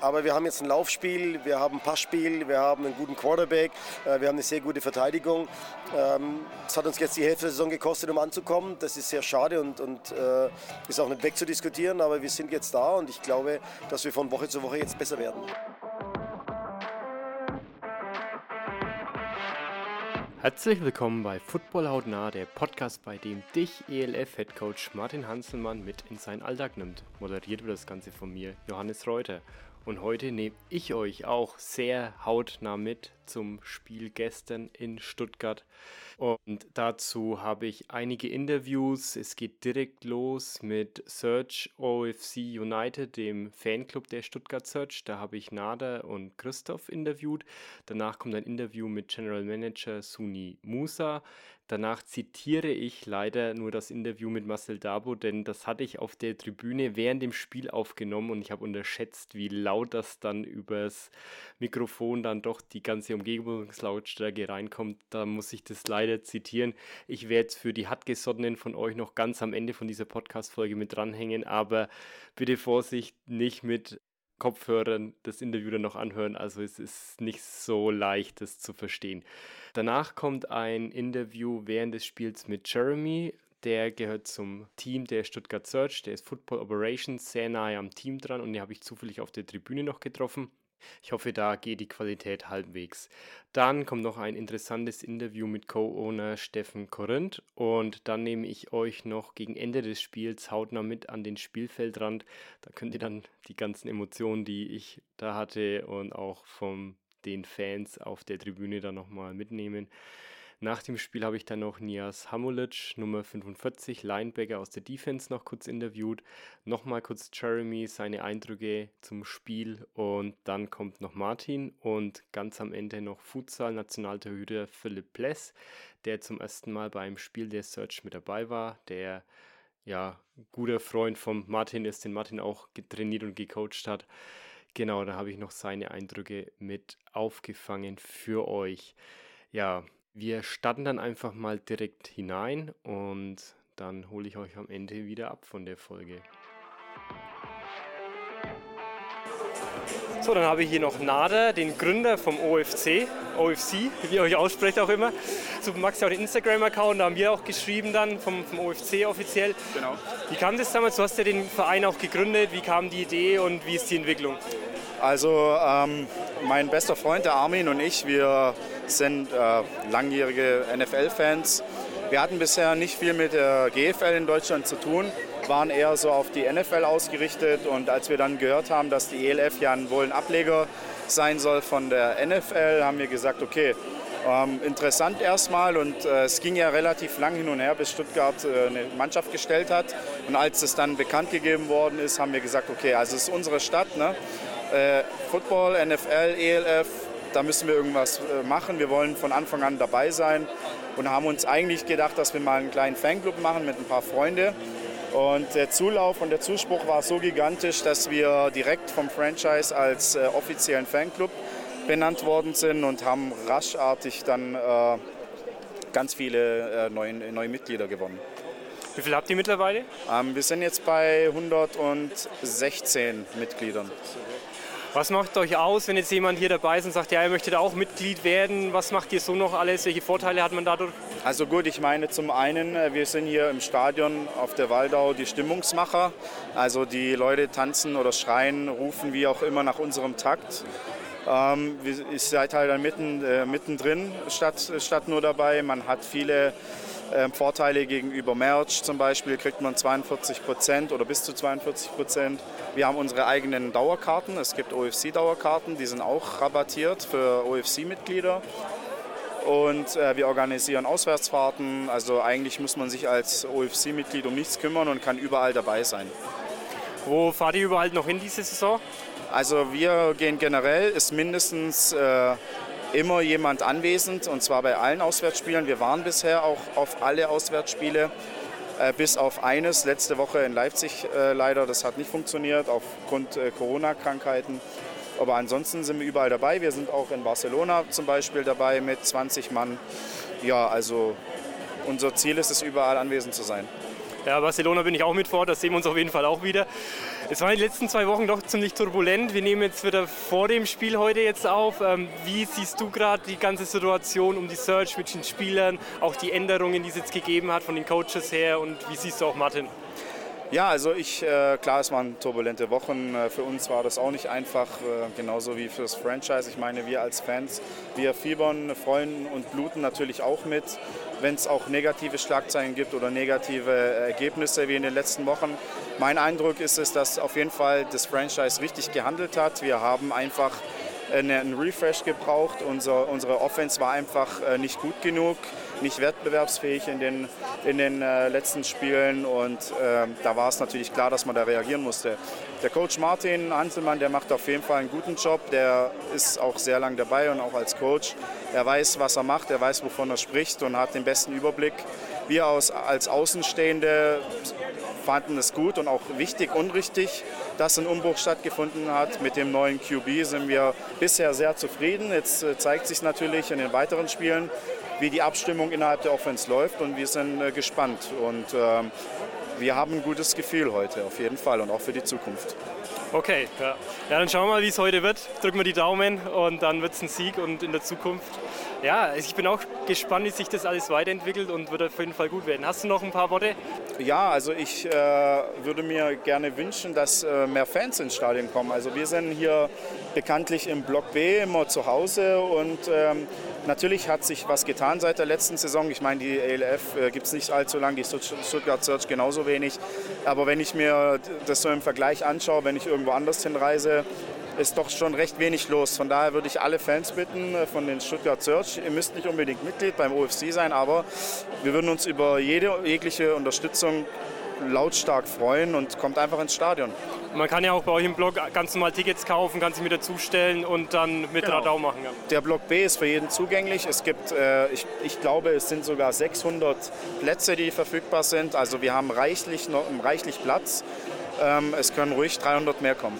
Aber wir haben jetzt ein Laufspiel, wir haben ein Passspiel, wir haben einen guten Quarterback, äh, wir haben eine sehr gute Verteidigung. Ähm, es hat uns jetzt die Hälfte der Saison gekostet, um anzukommen. Das ist sehr schade und, und äh, ist auch nicht wegzudiskutieren, aber wir sind jetzt da und ich glaube, dass wir von Woche zu Woche jetzt besser werden. Herzlich willkommen bei Football Hautnah, der Podcast, bei dem dich ELF-Headcoach Martin Hanselmann mit in seinen Alltag nimmt. Moderiert wird das Ganze von mir, Johannes Reuter. Und heute nehme ich euch auch sehr hautnah mit zum Spiel gestern in Stuttgart. Und dazu habe ich einige Interviews. Es geht direkt los mit Search OFC United, dem Fanclub der Stuttgart Search. Da habe ich Nader und Christoph interviewt. Danach kommt ein Interview mit General Manager Suni Musa. Danach zitiere ich leider nur das Interview mit Marcel Dabo, denn das hatte ich auf der Tribüne während dem Spiel aufgenommen und ich habe unterschätzt, wie laut das dann übers Mikrofon dann doch die ganze Umgebungslautstärke reinkommt. Da muss ich das leider zitieren. Ich werde es für die Hartgesottenen von euch noch ganz am Ende von dieser Podcast-Folge mit dranhängen, aber bitte Vorsicht, nicht mit Kopfhörern das Interview dann noch anhören. Also es ist nicht so leicht, das zu verstehen. Danach kommt ein Interview während des Spiels mit Jeremy. Der gehört zum Team der Stuttgart Search. Der ist Football Operations sehr nahe am Team dran und den habe ich zufällig auf der Tribüne noch getroffen. Ich hoffe, da geht die Qualität halbwegs. Dann kommt noch ein interessantes Interview mit Co-Owner Steffen Korinth und dann nehme ich euch noch gegen Ende des Spiels hautnah mit an den Spielfeldrand. Da könnt ihr dann die ganzen Emotionen, die ich da hatte und auch von den Fans auf der Tribüne dann nochmal mitnehmen. Nach dem Spiel habe ich dann noch Nias Hamulic, Nummer 45, Linebacker aus der Defense, noch kurz interviewt. Nochmal kurz Jeremy, seine Eindrücke zum Spiel und dann kommt noch Martin und ganz am Ende noch Futsal-Nationaltorhüter Philipp Pless, der zum ersten Mal beim Spiel der Search mit dabei war, der ja guter Freund von Martin ist, den Martin auch trainiert und gecoacht hat. Genau, da habe ich noch seine Eindrücke mit aufgefangen für euch. Ja, wir starten dann einfach mal direkt hinein und dann hole ich euch am Ende wieder ab von der Folge. So, dann habe ich hier noch Nader, den Gründer vom OFC, OFC, wie ihr euch aussprecht auch immer. So, Max ja auch den Instagram-Account, da haben wir auch geschrieben dann vom, vom OFC offiziell. Genau. Wie kam das damals? Du hast ja den Verein auch gegründet. Wie kam die Idee und wie ist die Entwicklung? Also ähm, mein bester Freund, der Armin und ich, wir sind äh, langjährige NFL-Fans. Wir hatten bisher nicht viel mit der GFL in Deutschland zu tun, waren eher so auf die NFL ausgerichtet und als wir dann gehört haben, dass die ELF ja wohl ein Ableger sein soll von der NFL, haben wir gesagt, okay, ähm, interessant erstmal und äh, es ging ja relativ lang hin und her, bis Stuttgart äh, eine Mannschaft gestellt hat. Und als es dann bekannt gegeben worden ist, haben wir gesagt, okay, also es ist unsere Stadt. Ne? Äh, Football, NFL, ELF, da müssen wir irgendwas äh, machen. Wir wollen von Anfang an dabei sein und haben uns eigentlich gedacht, dass wir mal einen kleinen Fanclub machen mit ein paar Freunden. Und der Zulauf und der Zuspruch war so gigantisch, dass wir direkt vom Franchise als äh, offiziellen Fanclub benannt worden sind und haben raschartig dann äh, ganz viele äh, neue, neue Mitglieder gewonnen. Wie viel habt ihr mittlerweile? Ähm, wir sind jetzt bei 116 Mitgliedern. Was macht euch aus, wenn jetzt jemand hier dabei ist und sagt, ja, er möchte da auch Mitglied werden? Was macht ihr so noch alles? Welche Vorteile hat man dadurch? Also gut, ich meine zum einen, äh, wir sind hier im Stadion auf der Waldau die Stimmungsmacher. Also die Leute tanzen oder schreien, rufen wie auch immer nach unserem Takt. Ähm, ihr seid halt dann mitten, äh, mittendrin statt, statt nur dabei. Man hat viele Vorteile gegenüber Merch zum Beispiel kriegt man 42 Prozent oder bis zu 42 Prozent. Wir haben unsere eigenen Dauerkarten. Es gibt OFC-Dauerkarten, die sind auch rabattiert für OFC-Mitglieder. Und äh, wir organisieren Auswärtsfahrten. Also eigentlich muss man sich als OFC-Mitglied um nichts kümmern und kann überall dabei sein. Wo fahrt ihr überall noch hin diese Saison? Also wir gehen generell, ist mindestens äh, immer jemand anwesend und zwar bei allen Auswärtsspielen. Wir waren bisher auch auf alle Auswärtsspiele, äh, bis auf eines letzte Woche in Leipzig äh, leider. Das hat nicht funktioniert aufgrund äh, Corona-Krankheiten. Aber ansonsten sind wir überall dabei. Wir sind auch in Barcelona zum Beispiel dabei mit 20 Mann. Ja, also unser Ziel ist es, überall anwesend zu sein. Ja, Barcelona bin ich auch mit vor, da sehen wir uns auf jeden Fall auch wieder. Es waren die letzten zwei Wochen doch ziemlich turbulent. Wir nehmen jetzt wieder vor dem Spiel heute jetzt auf. Ähm, wie siehst du gerade die ganze Situation um die Search mit den Spielern, auch die Änderungen, die es jetzt gegeben hat von den Coaches her und wie siehst du auch Martin? Ja, also ich, äh, klar, es waren turbulente Wochen. Äh, für uns war das auch nicht einfach, äh, genauso wie für das Franchise. Ich meine, wir als Fans, wir fiebern, freuen und bluten natürlich auch mit, wenn es auch negative Schlagzeilen gibt oder negative Ergebnisse wie in den letzten Wochen. Mein Eindruck ist es, dass auf jeden Fall das Franchise richtig gehandelt hat. Wir haben einfach einen Refresh gebraucht. Unser, unsere Offense war einfach äh, nicht gut genug, nicht wettbewerbsfähig in den, in den äh, letzten Spielen und äh, da war es natürlich klar, dass man da reagieren musste. Der Coach Martin Hanselmann, der macht auf jeden Fall einen guten Job, der ist auch sehr lang dabei und auch als Coach. Er weiß, was er macht, er weiß, wovon er spricht und hat den besten Überblick. Wir aus, als Außenstehende fanden es gut und auch wichtig und richtig, dass ein Umbruch stattgefunden hat. Mit dem neuen QB sind wir bisher sehr zufrieden. Jetzt äh, zeigt sich natürlich in den weiteren Spielen, wie die Abstimmung innerhalb der Offense läuft und wir sind äh, gespannt. Und ähm, wir haben ein gutes Gefühl heute auf jeden Fall und auch für die Zukunft. Okay, ja. ja dann schauen wir mal, wie es heute wird. Drücken wir die Daumen und dann wird es ein Sieg und in der Zukunft. Ja, ich bin auch gespannt, wie sich das alles weiterentwickelt und wird auf jeden Fall gut werden. Hast du noch ein paar Worte? Ja, also ich äh, würde mir gerne wünschen, dass äh, mehr Fans ins Stadion kommen. Also wir sind hier bekanntlich im Block B immer zu Hause und ähm, Natürlich hat sich was getan seit der letzten Saison. Ich meine, die ELF äh, gibt es nicht allzu lang, die Stuttgart Search genauso wenig. Aber wenn ich mir das so im Vergleich anschaue, wenn ich irgendwo anders hinreise, ist doch schon recht wenig los. Von daher würde ich alle Fans bitten äh, von den Stuttgart Search, ihr müsst nicht unbedingt Mitglied beim OFC sein, aber wir würden uns über jede jegliche Unterstützung lautstark freuen und kommt einfach ins Stadion. Man kann ja auch bei euch im Blog ganz normal Tickets kaufen, kann sich mit dazustellen und dann mit genau. Radau machen. Ja. Der Block B ist für jeden zugänglich. Es gibt, äh, ich, ich glaube, es sind sogar 600 Plätze, die verfügbar sind. Also wir haben reichlich, noch, reichlich Platz. Ähm, es können ruhig 300 mehr kommen.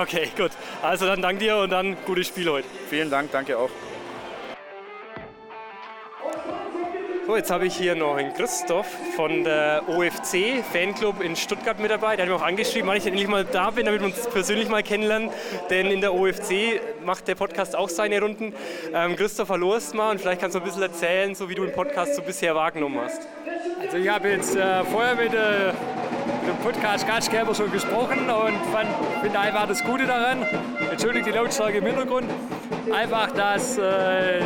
Okay, gut. Also dann danke dir und dann gutes Spiel heute. Vielen Dank, danke auch. So, jetzt habe ich hier noch einen Christoph von der OFC Fanclub in Stuttgart mit dabei. Der hat mir auch angeschrieben, wann ich endlich mal da bin, damit wir uns persönlich mal kennenlernen. Denn in der OFC macht der Podcast auch seine Runden. Ähm, Christoph, hallo erstmal und vielleicht kannst du ein bisschen erzählen, so wie du den Podcast so bisher wahrgenommen hast. Also ich habe jetzt äh, vorher mit, äh, dem Podcast Gastgeber schon gesprochen und finde einfach das Gute daran, entschuldigt die Lautstärke im Hintergrund, einfach, dass äh,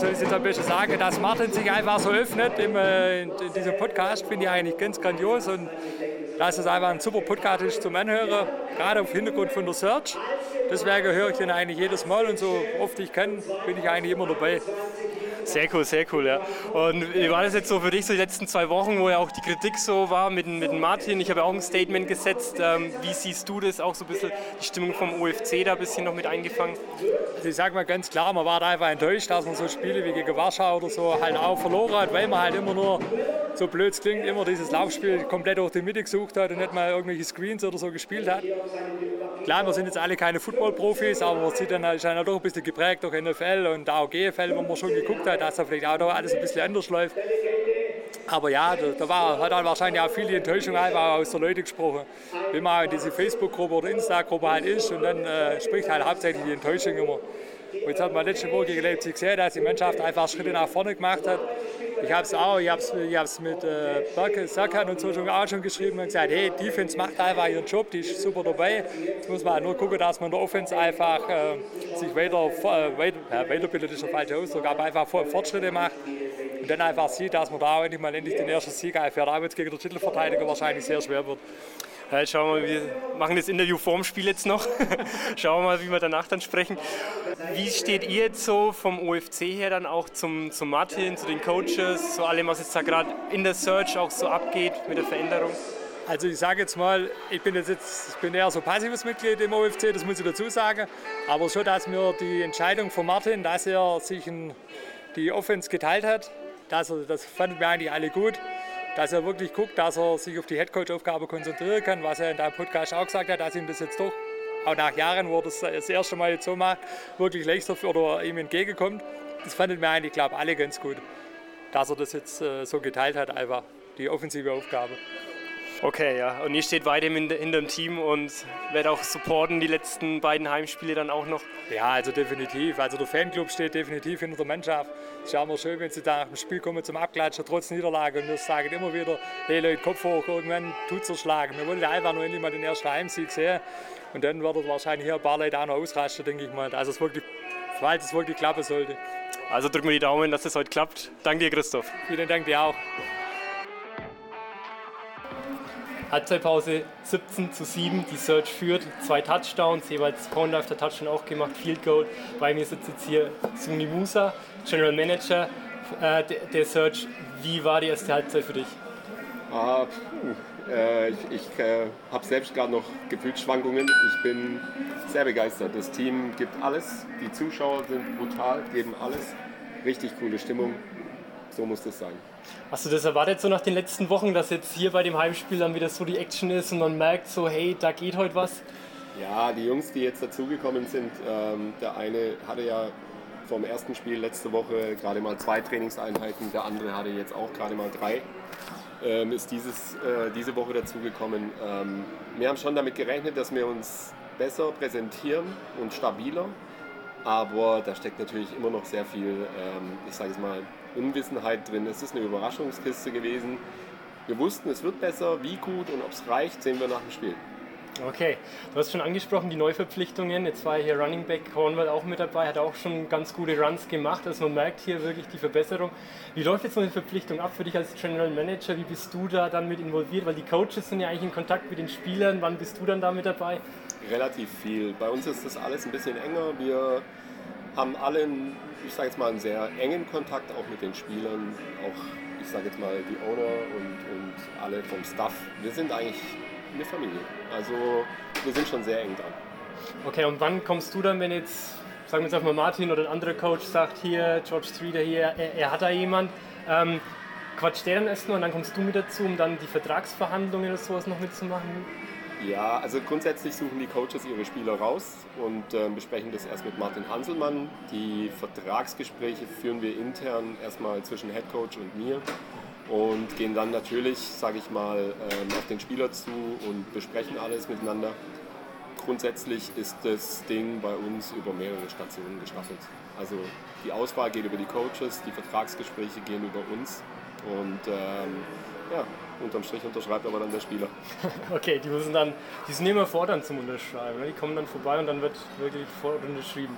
soll ich jetzt am besten sagen, dass Martin sich einfach so öffnet im, äh, in diesem Podcast, finde ich eigentlich ganz grandios und dass es einfach ein super Podcast ist zum Anhören, gerade auf Hintergrund von der Search. Deswegen höre ich den eigentlich jedes Mal und so oft ich kann, bin ich eigentlich immer dabei. Sehr cool, sehr cool, ja. Und wie war das jetzt so für dich so die letzten zwei Wochen, wo ja auch die Kritik so war mit, mit Martin? Ich habe ja auch ein Statement gesetzt. Ähm, wie siehst du das auch so ein bisschen, die Stimmung vom UFC da ein bisschen noch mit eingefangen? Also ich sage mal ganz klar, man war da einfach enttäuscht, dass man so Spiele wie gegen Warschau oder so halt auch verloren hat, weil man halt immer nur, so blöd es klingt, immer dieses Laufspiel komplett durch die Mitte gesucht hat und nicht mal irgendwelche Screens oder so gespielt hat. Klar, wir sind jetzt alle keine Football-Profis, aber man sieht dann, ist dann doch ein bisschen geprägt durch NFL und auch GFL, wo man schon geguckt hat, dass da vielleicht auch noch alles ein bisschen anders läuft. Aber ja, da, da war, hat dann wahrscheinlich auch viel die Enttäuschung einfach aus der Leute gesprochen. Wenn man in diese Facebook-Gruppe oder Insta-Gruppe halt ist und dann äh, spricht halt hauptsächlich die Enttäuschung immer. Und jetzt hat man letzte Woche gegen Leipzig gesehen, dass die Mannschaft einfach Schritte nach vorne gemacht hat. Ich habe es auch, ich habe es mit äh, Berke, und so schon, auch schon geschrieben und gesagt, hey, Defense macht einfach ihren Job, die ist super dabei. Jetzt muss man nur gucken, dass man in der Offense einfach äh, sich weiter, äh, weiter, ja, weiterbildet, ist der falsche Ausdruck, aber einfach Fortschritte macht und dann einfach sieht, dass man da endlich mal endlich den ersten Sieg einfährt, auch wenn es gegen den Titelverteidiger wahrscheinlich sehr schwer wird. Ja, schauen wir mal, wir machen das Interview vorm Spiel jetzt noch. schauen wir mal, wie wir danach dann sprechen. Wie steht ihr jetzt so vom OFC her dann auch zum, zum Martin, zu den Coaches, zu allem, was jetzt da gerade in der Search auch so abgeht mit der Veränderung? Also ich sage jetzt mal, ich bin jetzt, jetzt ich bin eher so passives Mitglied im OFC, das muss ich dazu sagen. Aber schon, dass mir die Entscheidung von Martin, dass er sich in die Offense geteilt hat, dass er, das fanden wir eigentlich alle gut dass er wirklich guckt, dass er sich auf die Headcoach-Aufgabe konzentrieren kann, was er in deinem Podcast auch gesagt hat, dass ihm das jetzt doch auch nach Jahren, wo er das das erste Mal jetzt so macht, wirklich leichter oder ihm entgegenkommt. Das fanden wir eigentlich, glaube alle ganz gut, dass er das jetzt äh, so geteilt hat, einfach die offensive Aufgabe. Okay, ja. Und ihr steht weiterhin hinter dem Team und werdet auch supporten die letzten beiden Heimspiele dann auch noch? Ja, also definitiv. Also der Fanclub steht definitiv hinter der Mannschaft. Es ist ja immer schön, wenn sie da nach dem Spiel kommen zum Abklatschen, trotz Niederlage. Und wir sagen immer wieder, hey Leute, Kopf hoch, irgendwann tut es erschlagen. Wir wollen einfach nur endlich mal den ersten Heimsieg sehen. Und dann wird wahrscheinlich hier ein paar Leute auch noch ausrasten, denke ich mal. Also es wirklich, falls es wirklich klappen sollte. Also drücken wir die Daumen, dass es heute klappt. Danke dir, Christoph. Vielen Dank dir auch. Halbzeitpause 17 zu 7. Die Search führt zwei Touchdowns, jeweils Pound der Touchdown auch gemacht, Field Goal. Bei mir sitzt jetzt hier Suni Musa, General Manager äh, der Search. Wie war die erste Halbzeit für dich? Ah, äh, ich, ich äh, habe selbst gerade noch Gefühlsschwankungen. Ich bin sehr begeistert. Das Team gibt alles. Die Zuschauer sind brutal, geben alles. Richtig coole Stimmung. So muss das sein. Hast du das erwartet so nach den letzten Wochen, dass jetzt hier bei dem Heimspiel dann wieder so die Action ist und man merkt so, hey, da geht heute was? Ja, die Jungs, die jetzt dazugekommen sind, ähm, der eine hatte ja vom ersten Spiel letzte Woche gerade mal zwei Trainingseinheiten, der andere hatte jetzt auch gerade mal drei. Ähm, ist dieses, äh, diese Woche dazugekommen. Ähm, wir haben schon damit gerechnet, dass wir uns besser präsentieren und stabiler, aber da steckt natürlich immer noch sehr viel, ähm, ich sage es mal, Unwissenheit drin. Es ist eine Überraschungskiste gewesen. Wir wussten, es wird besser. Wie gut und ob es reicht, sehen wir nach dem Spiel. Okay, du hast schon angesprochen, die Neuverpflichtungen. Jetzt war hier Running Back Cornwall auch mit dabei, hat auch schon ganz gute Runs gemacht. Also man merkt hier wirklich die Verbesserung. Wie läuft jetzt so eine Verpflichtung ab für dich als General Manager? Wie bist du da dann mit involviert? Weil die Coaches sind ja eigentlich in Kontakt mit den Spielern. Wann bist du dann da mit dabei? Relativ viel. Bei uns ist das alles ein bisschen enger. Wir haben alle, ich sage jetzt mal, einen sehr engen Kontakt auch mit den Spielern, auch ich sage jetzt mal die Owner und, und alle vom Staff. Wir sind eigentlich eine Familie. Also wir sind schon sehr eng dran. Okay, und wann kommst du dann, wenn jetzt, sagen wir jetzt mal Martin oder ein anderer Coach sagt, hier, George Streeter hier, er, er hat da jemand, ähm, quatscht der dann erstmal und dann kommst du mit dazu, um dann die Vertragsverhandlungen oder sowas noch mitzumachen? Ja, also grundsätzlich suchen die Coaches ihre Spieler raus und äh, besprechen das erst mit Martin Hanselmann. Die Vertragsgespräche führen wir intern erstmal zwischen Head Coach und mir und gehen dann natürlich, sage ich mal, ähm, auf den Spieler zu und besprechen alles miteinander. Grundsätzlich ist das Ding bei uns über mehrere Stationen gestaffelt. Also die Auswahl geht über die Coaches, die Vertragsgespräche gehen über uns und ähm, ja, unterm Strich unterschreibt aber dann der Spieler. okay, die müssen dann, die sind immer fordernd zum Unterschreiben. Ne? Die kommen dann vorbei und dann wird wirklich fordernd unterschrieben.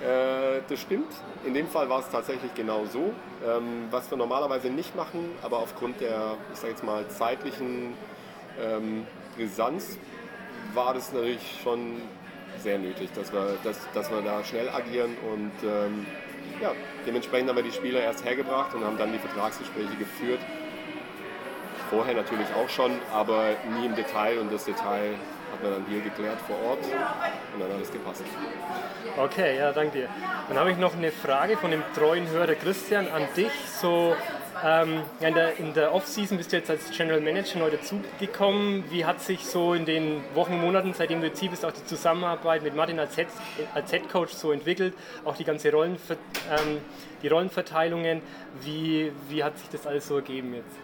Äh, das stimmt. In dem Fall war es tatsächlich genau so. Ähm, was wir normalerweise nicht machen, aber aufgrund der, ich sage jetzt mal, zeitlichen ähm, Brisanz war das natürlich schon sehr nötig, dass wir, dass, dass wir da schnell agieren und ähm, ja, dementsprechend haben wir die Spieler erst hergebracht und haben dann die Vertragsgespräche geführt. Vorher natürlich auch schon, aber nie im Detail und das Detail hat man dann hier geklärt vor Ort und dann hat alles gepasst. Okay, ja, danke dir. Dann habe ich noch eine Frage von dem treuen Hörer Christian an dich. So, ähm, in der, in der Off-Season bist du jetzt als General Manager neu dazugekommen. Wie hat sich so in den Wochen, Monaten, seitdem du jetzt hier bist, auch die Zusammenarbeit mit Martin als Head, als Head Coach so entwickelt? Auch die ganze Rollenver ähm, die Rollenverteilungen. Wie, wie hat sich das alles so ergeben jetzt?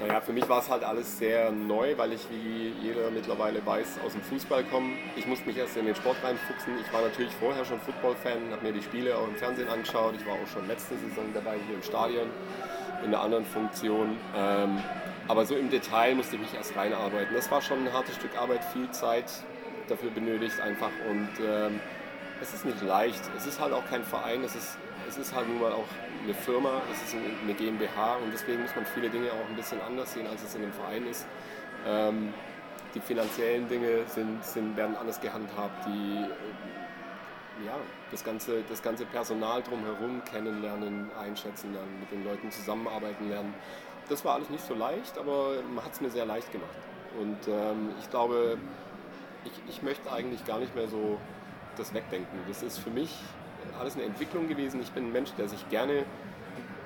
Naja, für mich war es halt alles sehr neu, weil ich, wie jeder mittlerweile weiß, aus dem Fußball komme. Ich musste mich erst in den Sport reinfuchsen. Ich war natürlich vorher schon Football-Fan, habe mir die Spiele auch im Fernsehen angeschaut. Ich war auch schon letzte Saison dabei hier im Stadion in einer anderen Funktion. Ähm, aber so im Detail musste ich mich erst reinarbeiten. Das war schon ein hartes Stück Arbeit, viel Zeit dafür benötigt einfach. Und ähm, es ist nicht leicht. Es ist halt auch kein Verein, es ist, es ist halt nun mal auch eine Firma, es ist eine GmbH und deswegen muss man viele Dinge auch ein bisschen anders sehen, als es in einem Verein ist. Ähm, die finanziellen Dinge sind, sind, werden anders gehandhabt, die äh, ja, das, ganze, das ganze Personal drumherum kennenlernen, einschätzen lernen, mit den Leuten zusammenarbeiten lernen. Das war alles nicht so leicht, aber man hat es mir sehr leicht gemacht. Und ähm, ich glaube, ich, ich möchte eigentlich gar nicht mehr so das wegdenken. Das ist für mich alles eine Entwicklung gewesen. Ich bin ein Mensch, der sich gerne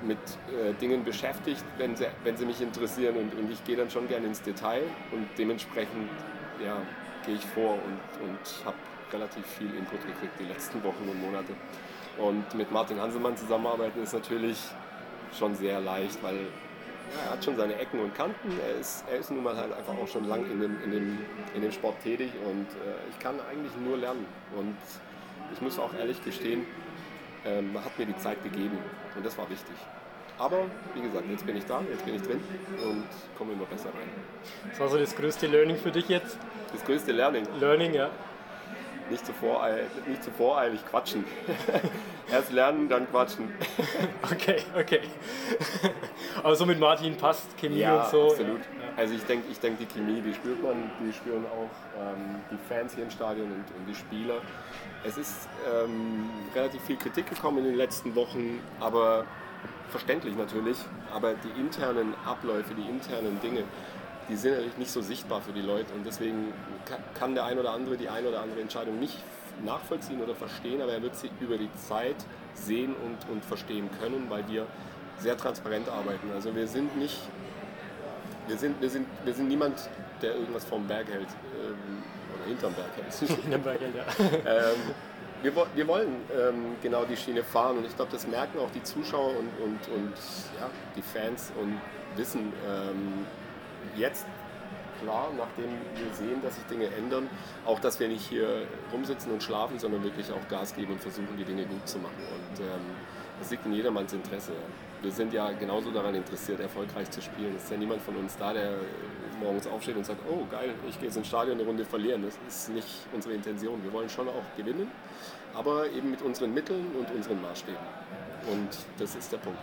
mit äh, Dingen beschäftigt, wenn sie, wenn sie mich interessieren und, und ich gehe dann schon gerne ins Detail und dementsprechend ja, gehe ich vor und, und habe relativ viel Input gekriegt die letzten Wochen und Monate. Und mit Martin Hanselmann zusammenarbeiten ist natürlich schon sehr leicht, weil ja, er hat schon seine Ecken und Kanten. Er ist, er ist nun mal halt einfach auch schon lang in dem, in dem, in dem Sport tätig und äh, ich kann eigentlich nur lernen. Und ich muss auch ehrlich gestehen, ähm, hat mir die Zeit gegeben und das war wichtig. Aber wie gesagt, jetzt bin ich da, jetzt bin ich drin und komme immer besser rein. Was war so das größte Learning für dich jetzt? Das größte Learning. Learning, ja. Nicht zu, voreilig, nicht zu voreilig quatschen. Erst lernen, dann quatschen. okay, okay. Aber so mit Martin passt Chemie ja, und so. Absolut. Also ich denke, ich denk, die Chemie, die spürt man, die spüren auch ähm, die Fans hier im Stadion und, und die Spieler. Es ist ähm, relativ viel Kritik gekommen in den letzten Wochen, aber verständlich natürlich. Aber die internen Abläufe, die internen Dinge, die sind natürlich nicht so sichtbar für die Leute und deswegen kann der ein oder andere die ein oder andere Entscheidung nicht nachvollziehen oder verstehen, aber er wird sie über die Zeit sehen und, und verstehen können, weil wir sehr transparent arbeiten. Also wir sind nicht, wir sind, wir sind, wir sind niemand, der irgendwas vom Berg hält ähm, oder hinterm Berg hält. Hinterm Berg hält, ja. ähm, wir, wir, wollen ähm, genau die Schiene fahren und ich glaube, das merken auch die Zuschauer und, und, und ja, die Fans und wissen ähm, jetzt klar, nachdem wir sehen, dass sich Dinge ändern, auch dass wir nicht hier rumsitzen und schlafen, sondern wirklich auch Gas geben und versuchen, die Dinge gut zu machen. Und ähm, das liegt in jedermanns Interesse. Wir sind ja genauso daran interessiert, erfolgreich zu spielen. Es ist ja niemand von uns da, der morgens aufsteht und sagt, oh geil, ich gehe jetzt ins Stadion eine Runde verlieren. Das ist nicht unsere Intention. Wir wollen schon auch gewinnen, aber eben mit unseren Mitteln und unseren Maßstäben. Und das ist der Punkt.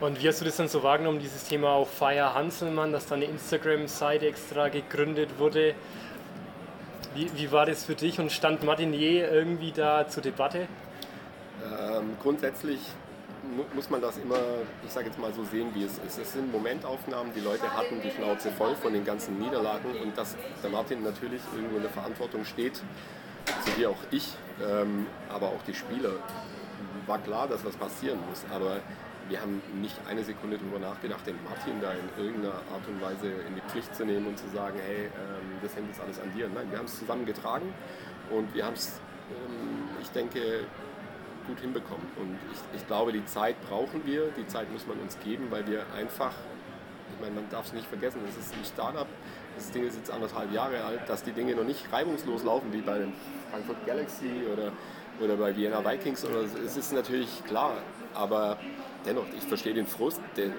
Und wie hast du das dann so wahrgenommen, dieses Thema auch Feier Hanselmann, dass da eine Instagram-Seite extra gegründet wurde? Wie, wie war das für dich und stand Martinier irgendwie da zur Debatte? Ähm, grundsätzlich muss man das immer, ich sage jetzt mal so sehen, wie es ist. Es sind Momentaufnahmen, die Leute hatten die Schnauze voll von den ganzen Niederlagen und dass der Martin natürlich irgendwo in der Verantwortung steht, so wie auch ich, ähm, aber auch die Spieler. War klar, dass was passieren muss, aber wir haben nicht eine Sekunde darüber nachgedacht, den Martin da in irgendeiner Art und Weise in die Pflicht zu nehmen und zu sagen, hey, ähm, das hängt jetzt alles an dir. Nein, wir haben es zusammen getragen und wir haben es, ähm, ich denke, gut hinbekommen. Und ich, ich glaube, die Zeit brauchen wir, die Zeit muss man uns geben, weil wir einfach, ich meine, man darf es nicht vergessen, es ist ein Startup, das Ding ist jetzt anderthalb Jahre alt, dass die Dinge noch nicht reibungslos laufen, wie bei den Frankfurt Galaxy oder, oder bei Vienna Vikings. Oder so. Es ist natürlich klar, aber dennoch, ich verstehe den Frust, der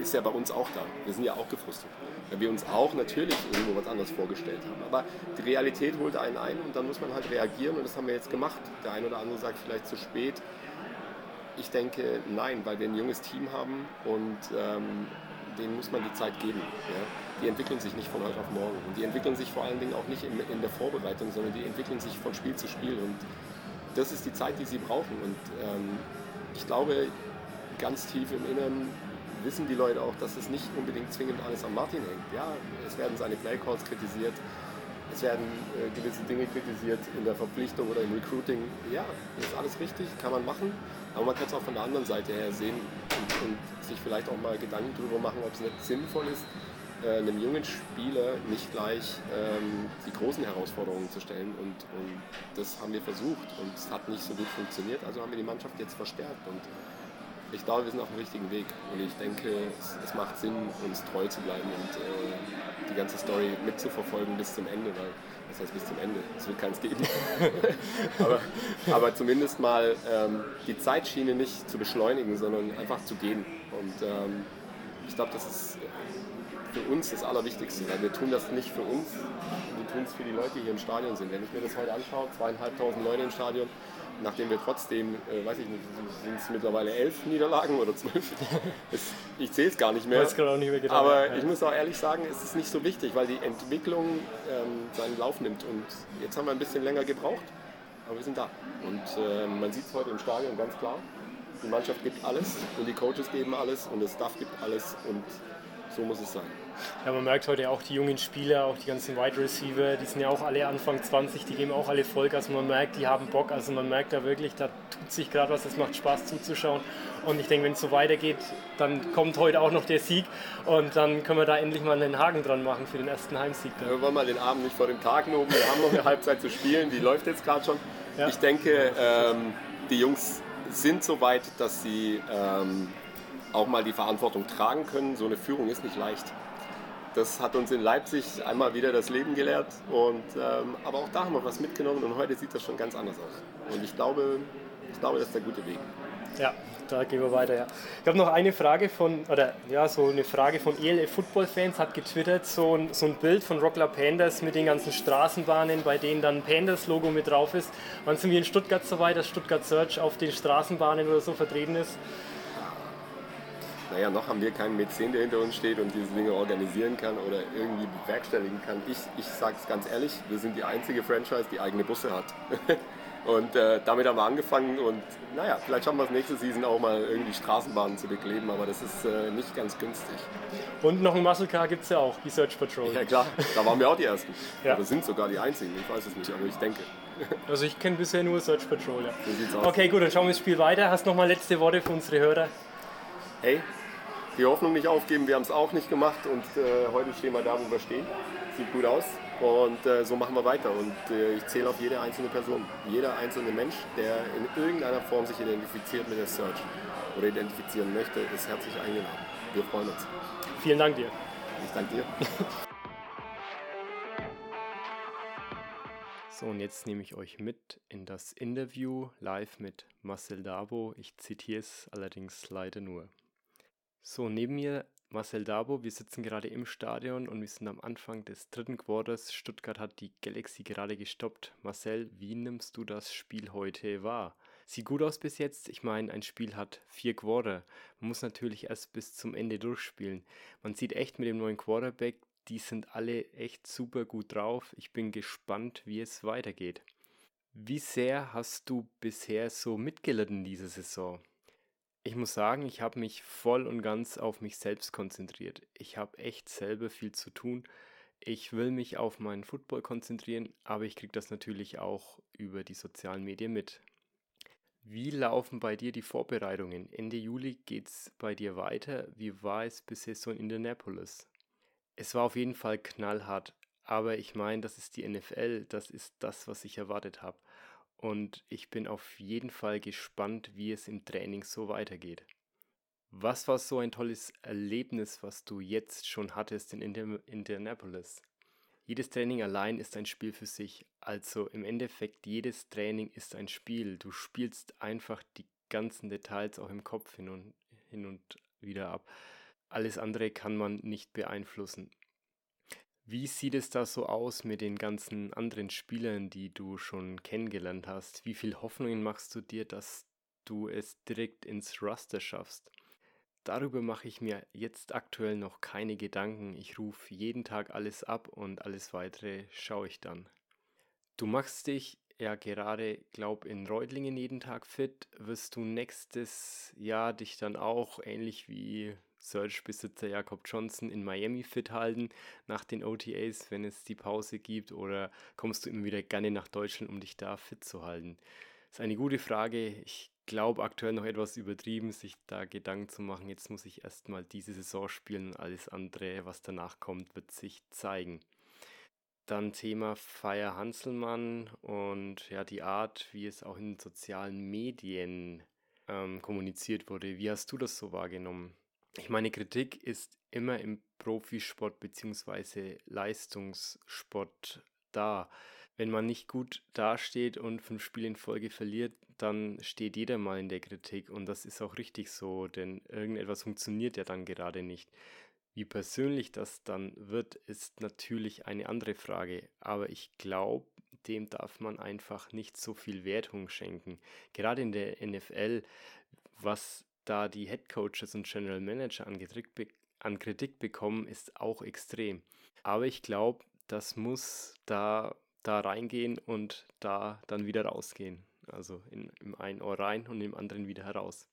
ist ja bei uns auch da. Wir sind ja auch gefrustet weil wir uns auch natürlich irgendwo was anderes vorgestellt haben. Aber die Realität holt einen ein und dann muss man halt reagieren und das haben wir jetzt gemacht. Der eine oder andere sagt vielleicht zu spät. Ich denke nein, weil wir ein junges Team haben und ähm, denen muss man die Zeit geben. Ja? Die entwickeln sich nicht von heute auf morgen und die entwickeln sich vor allen Dingen auch nicht in, in der Vorbereitung, sondern die entwickeln sich von Spiel zu Spiel und das ist die Zeit, die sie brauchen und ähm, ich glaube, ganz tief im Inneren wissen die Leute auch, dass es nicht unbedingt zwingend alles an Martin hängt. Ja, es werden seine Playcalls kritisiert, es werden äh, gewisse Dinge kritisiert in der Verpflichtung oder im Recruiting. Ja, ist alles richtig, kann man machen, aber man kann es auch von der anderen Seite her sehen und, und sich vielleicht auch mal Gedanken darüber machen, ob es nicht sinnvoll ist, äh, einem jungen Spieler nicht gleich ähm, die großen Herausforderungen zu stellen. Und, und das haben wir versucht und es hat nicht so gut funktioniert, also haben wir die Mannschaft jetzt verstärkt. Und ich glaube, wir sind auf dem richtigen Weg und ich denke, es, es macht Sinn, uns treu zu bleiben und äh, die ganze Story mitzuverfolgen bis zum Ende, weil das heißt bis zum Ende, es wird keins geben. aber, aber, zumindest mal ähm, die Zeitschiene nicht zu beschleunigen, sondern einfach zu gehen. Und ähm, ich glaube, das ist für uns das Allerwichtigste, weil wir tun das nicht für uns, wir tun es für die Leute, die hier im Stadion sind. Wenn ich mir das heute anschaue, zweieinhalbtausend Leute im Stadion, nachdem wir trotzdem, äh, weiß ich nicht, sind es mittlerweile elf Niederlagen oder zwölf. ich zähle es gar nicht mehr. Nicht mehr genau. Aber ja. ich muss auch ehrlich sagen, es ist nicht so wichtig, weil die Entwicklung ähm, seinen Lauf nimmt. Und jetzt haben wir ein bisschen länger gebraucht, aber wir sind da. Und äh, man sieht es heute im Stadion ganz klar. Die Mannschaft gibt alles und die Coaches geben alles und das Staff gibt alles und so muss es sein. Ja, man merkt heute auch die jungen Spieler, auch die ganzen Wide Receiver, die sind ja auch alle Anfang 20, die geben auch alle Vollgas. Man merkt, die haben Bock. Also man merkt da wirklich, da tut sich gerade was, es macht Spaß zuzuschauen. Und ich denke, wenn es so weitergeht, dann kommt heute auch noch der Sieg und dann können wir da endlich mal einen Haken dran machen für den ersten Heimsieg. Dann. Wir wollen mal den Abend nicht vor dem Tag loben. Wir haben noch eine Halbzeit zu spielen, die läuft jetzt gerade schon. Ja. Ich denke, ähm, die Jungs sind so weit, dass sie ähm, auch mal die Verantwortung tragen können. So eine Führung ist nicht leicht. Das hat uns in Leipzig einmal wieder das Leben gelehrt. Und, ähm, aber auch da haben wir was mitgenommen und heute sieht das schon ganz anders aus. Und ich glaube, ich glaube, das ist der gute Weg. Ja, da gehen wir weiter. Ja. Ich habe noch eine Frage von, oder ja, so eine Frage von ELF Football Fans hat getwittert, so ein, so ein Bild von Rockler Pandas mit den ganzen Straßenbahnen, bei denen dann Pandas Logo mit drauf ist. Wann sind wir in Stuttgart so weit, dass Stuttgart Search auf den Straßenbahnen oder so vertreten ist? Naja, noch haben wir keinen Mäzen, der hinter uns steht und diese Dinge organisieren kann oder irgendwie bewerkstelligen kann. Ich, ich sage es ganz ehrlich, wir sind die einzige Franchise, die eigene Busse hat. und äh, damit haben wir angefangen und naja, vielleicht schaffen wir es nächste Season auch mal irgendwie Straßenbahnen zu bekleben, aber das ist äh, nicht ganz günstig. Und noch ein Muscle Car gibt es ja auch, die Search Patrol. Ja klar, da waren wir auch die Ersten. ja. Oder sind sogar die Einzigen, ich weiß es nicht, aber ich denke. Also ich kenne bisher nur Search Patrol, ja. So okay, gut, dann schauen wir das Spiel weiter. Hast du noch mal letzte Worte für unsere Hörer? Hey, die Hoffnung nicht aufgeben. Wir haben es auch nicht gemacht und äh, heute stehen wir da, wo wir stehen. Sieht gut aus und äh, so machen wir weiter. Und äh, ich zähle auf jede einzelne Person. Jeder einzelne Mensch, der in irgendeiner Form sich identifiziert mit der Search oder identifizieren möchte, ist herzlich eingeladen. Wir freuen uns. Vielen Dank dir. Ich danke dir. So, und jetzt nehme ich euch mit in das Interview live mit Marcel Dabo. Ich zitiere es allerdings leider nur. So, neben mir Marcel Dabo. Wir sitzen gerade im Stadion und wir sind am Anfang des dritten Quarters. Stuttgart hat die Galaxy gerade gestoppt. Marcel, wie nimmst du das Spiel heute wahr? Sieht gut aus bis jetzt. Ich meine, ein Spiel hat vier Quarter. Man muss natürlich erst bis zum Ende durchspielen. Man sieht echt mit dem neuen Quarterback, die sind alle echt super gut drauf. Ich bin gespannt, wie es weitergeht. Wie sehr hast du bisher so mitgelitten diese Saison? Ich muss sagen, ich habe mich voll und ganz auf mich selbst konzentriert. Ich habe echt selber viel zu tun. Ich will mich auf meinen Football konzentrieren, aber ich kriege das natürlich auch über die sozialen Medien mit. Wie laufen bei dir die Vorbereitungen? Ende Juli geht es bei dir weiter. Wie war es bisher so in Indianapolis? Es war auf jeden Fall knallhart, aber ich meine, das ist die NFL, das ist das, was ich erwartet habe und ich bin auf jeden Fall gespannt, wie es im Training so weitergeht. Was war so ein tolles Erlebnis, was du jetzt schon hattest in Indianapolis? Jedes Training allein ist ein Spiel für sich. Also im Endeffekt, jedes Training ist ein Spiel. Du spielst einfach die ganzen Details auch im Kopf hin und, hin und wieder ab. Alles andere kann man nicht beeinflussen. Wie sieht es da so aus mit den ganzen anderen Spielern, die du schon kennengelernt hast? Wie viel Hoffnungen machst du dir, dass du es direkt ins Raster schaffst? Darüber mache ich mir jetzt aktuell noch keine Gedanken. Ich rufe jeden Tag alles ab und alles weitere schaue ich dann. Du machst dich ja gerade, glaub, in Reutlingen jeden Tag fit. Wirst du nächstes Jahr dich dann auch ähnlich wie Search-Besitzer Jakob Johnson in Miami fit halten nach den OTAs, wenn es die Pause gibt? Oder kommst du immer wieder gerne nach Deutschland, um dich da fit zu halten? Das ist eine gute Frage. Ich glaube aktuell noch etwas übertrieben, sich da Gedanken zu machen. Jetzt muss ich erstmal diese Saison spielen und alles andere, was danach kommt, wird sich zeigen. Dann Thema Feier Hanselmann und ja, die Art, wie es auch in sozialen Medien ähm, kommuniziert wurde. Wie hast du das so wahrgenommen? Ich meine, Kritik ist immer im Profisport bzw. Leistungssport da. Wenn man nicht gut dasteht und fünf Spiele in Folge verliert, dann steht jeder mal in der Kritik und das ist auch richtig so, denn irgendetwas funktioniert ja dann gerade nicht. Wie persönlich das dann wird, ist natürlich eine andere Frage, aber ich glaube, dem darf man einfach nicht so viel Wertung schenken. Gerade in der NFL, was da die Head Coaches und General Manager an an Kritik bekommen, ist auch extrem. Aber ich glaube, das muss da, da reingehen und da dann wieder rausgehen. Also in, im einen Ohr rein und im anderen wieder heraus.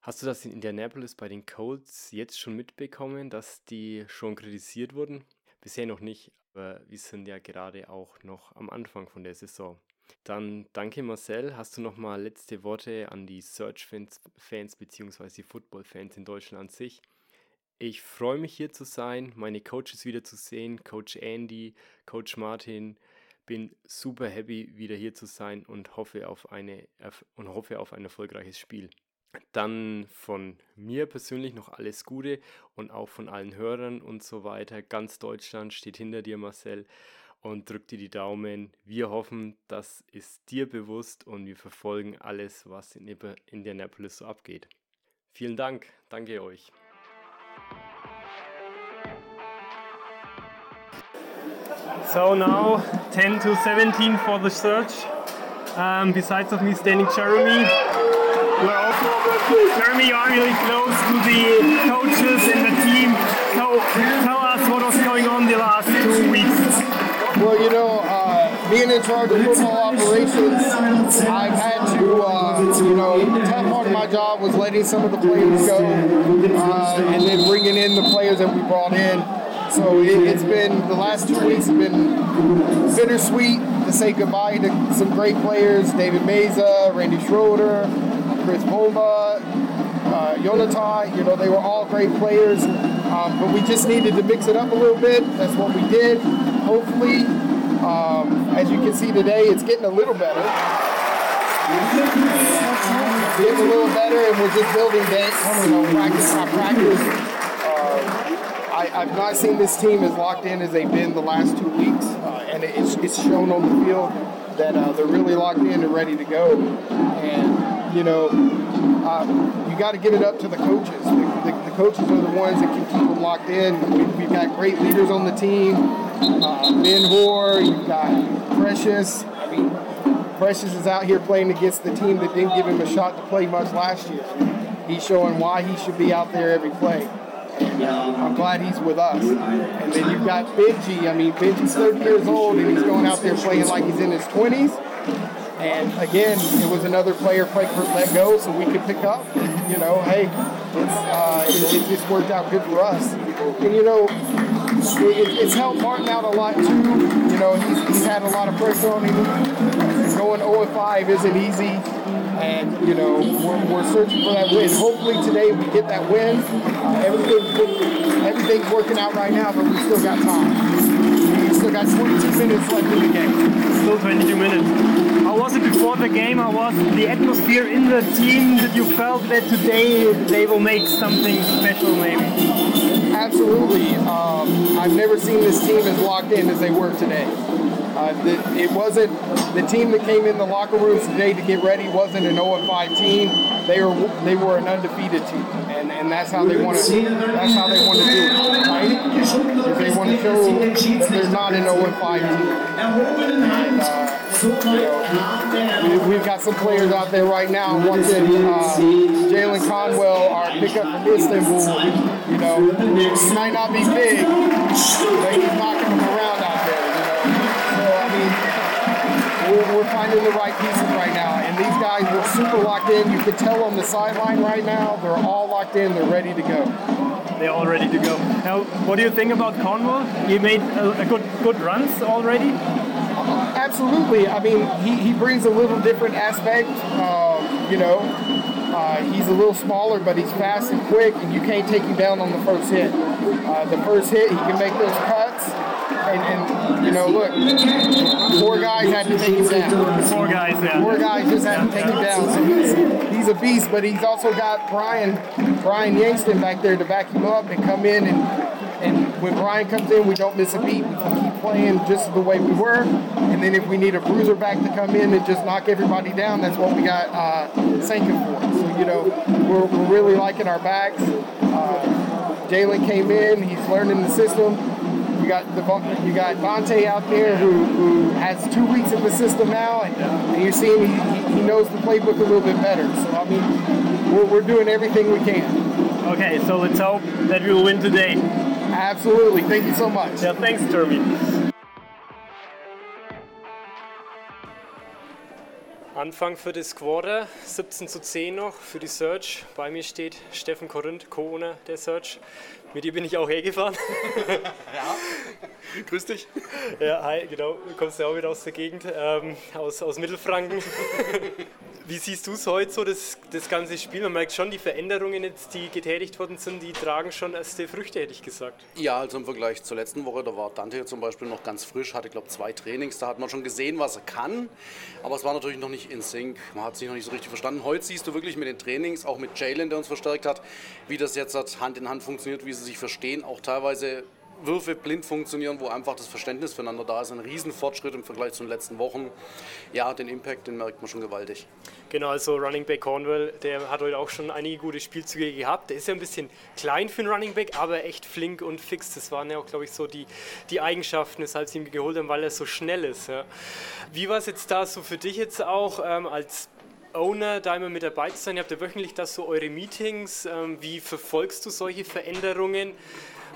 Hast du das in Indianapolis bei den Colts jetzt schon mitbekommen, dass die schon kritisiert wurden? Bisher noch nicht, aber wir sind ja gerade auch noch am Anfang von der Saison. Dann danke Marcel. Hast du noch mal letzte Worte an die Search-Fans Fans, bzw. Football-Fans in Deutschland an sich? Ich freue mich hier zu sein, meine Coaches wieder zu sehen, Coach Andy, Coach Martin. Bin super happy wieder hier zu sein und hoffe auf eine und hoffe auf ein erfolgreiches Spiel. Dann von mir persönlich noch alles Gute und auch von allen Hörern und so weiter. Ganz Deutschland steht hinter dir, Marcel, und drückt dir die Daumen. Wir hoffen, das ist dir bewusst und wir verfolgen alles, was in Indianapolis so abgeht. Vielen Dank, danke euch. So now 10 to 17 for the search. Um, besides of me standing Jeremy, we're also Jeremy, you are really close to the coaches and the team. So tell us what was going on the last two weeks. Well, you know, uh, being in charge of football operations, I've had to, uh, you know, the tough part of my job was letting some of the players go uh, and then bringing in the players that we brought in. So it, has been the last two weeks have been bittersweet to say goodbye to some great players: David Meza, Randy Schroeder, Chris Bomba, uh, Yonatan. You know, they were all great players, um, but we just needed to mix it up a little bit. That's what we did. Hopefully, um, as you can see today, it's getting a little better. getting a little better, and we're just building that. You know, practice by practice I, have not seen this team as locked in as they've been the last two weeks, uh, and it's, it's shown on the field that uh, they're really locked in and ready to go. And you know, uh, you got to give it up to the coaches. The, coaches are the ones that can keep them locked in. We, have got great leaders on the team. Uh, ben Hoare, you've got Precious. I mean, Precious is out here playing against the team that didn't give him a shot to play much last year. He's showing why he should be out there every play. I'm glad he's with us. And then you've got Benji. I mean, Benji's 30 years old and he's going out there playing like he's in his 20s. And again, it was another player Frankfurt let go so we could pick up. You know, hey, uh, it, it, just worked out good for us. And you know, it, it's helped Martin out a lot too. You know, he's, he's had a lot of pressure on him. Going 0 5 isn't easy and you know we're, we're searching for that win. Hopefully today we get that win. Uh, everything, everything's working out right now, but we still got time. Still got 22 minutes left in the game. Still 22 minutes. How was it before the game? How was the atmosphere in the team? Did you felt that today they will make something special, maybe? Absolutely. Um, I've never seen this team as locked in as they were today. Uh, the, it wasn't the team that came in the locker rooms today to get ready wasn't an 0 5 team. They were they were an undefeated team, and, and that's how they want to that's how they want to do it, right? They want to show that they're not an 0 5 team. And, uh, you know, we, have got some players out there right now watching uh, Jalen Conwell, our pickup from Istanbul. You know, he might not be big, but he's knocking we're, we're finding the right pieces right now. And these guys are super locked in. You can tell on the sideline right now, they're all locked in. They're ready to go. They're all ready to go. Now, what do you think about Cornwall? He made a, a good good runs already. Uh, absolutely. I mean, he, he brings a little different aspect. Um, you know, uh, he's a little smaller, but he's fast and quick, and you can't take him down on the first hit. Uh, the first hit, he can make those cuts and, and, you know, look, four guys had to take him down. Four guys, yeah. Four guys just had to take him down. So he's, he's a beast, but he's also got Brian Brian Yangston back there to back him up and come in and and when Brian comes in, we don't miss a beat. We can keep playing just the way we were. And then if we need a bruiser back to come in and just knock everybody down, that's what we got uh, Sankin for. So, you know, we're, we're really liking our backs. Uh, Jalen came in, he's learning the system you got the you got Bonte out there who, who has two weeks in the system now, and, and you're seeing he, he knows the playbook a little bit better. So I mean, we're, we're doing everything we can. Okay, so let's hope that we will win today. Absolutely. Thank you so much. Yeah, thanks, Jeremy. Anfang für das Quarter, 17 zu 10 noch für die Search. Bei mir steht Steffen Korinth, Co-Owner der Search. Mit dir bin ich auch hergefahren. ja. Grüß dich. Ja, hi, genau. Du kommst ja auch wieder aus der Gegend, ähm, aus, aus Mittelfranken. Wie siehst du es heute so, das, das ganze Spiel? Man merkt schon, die Veränderungen, jetzt, die getätigt worden sind, die tragen schon erste Früchte, hätte ich gesagt. Ja, also im Vergleich zur letzten Woche, da war Dante zum Beispiel noch ganz frisch, hatte, glaube zwei Trainings, da hat man schon gesehen, was er kann, aber es war natürlich noch nicht in Sync. Man hat sich noch nicht so richtig verstanden. Heute siehst du wirklich mit den Trainings, auch mit Jalen, der uns verstärkt hat, wie das jetzt Hand in Hand funktioniert, wie sie sich verstehen, auch teilweise Würfe blind funktionieren, wo einfach das Verständnis füreinander da ist. Ein Riesenfortschritt im Vergleich zu den letzten Wochen. Ja, den Impact, den merkt man schon gewaltig. Genau, also Running Back Cornwell, der hat heute auch schon einige gute Spielzüge gehabt. Der ist ja ein bisschen klein für einen Running Back, aber echt flink und fix. Das waren ja auch, glaube ich, so die, die Eigenschaften, weshalb sie ihn geholt haben, weil er so schnell ist. Ja. Wie war es jetzt da so für dich jetzt auch ähm, als Owner, da immer mit dabei zu sein? Ihr habt ja wöchentlich das so eure Meetings. Ähm, wie verfolgst du solche Veränderungen?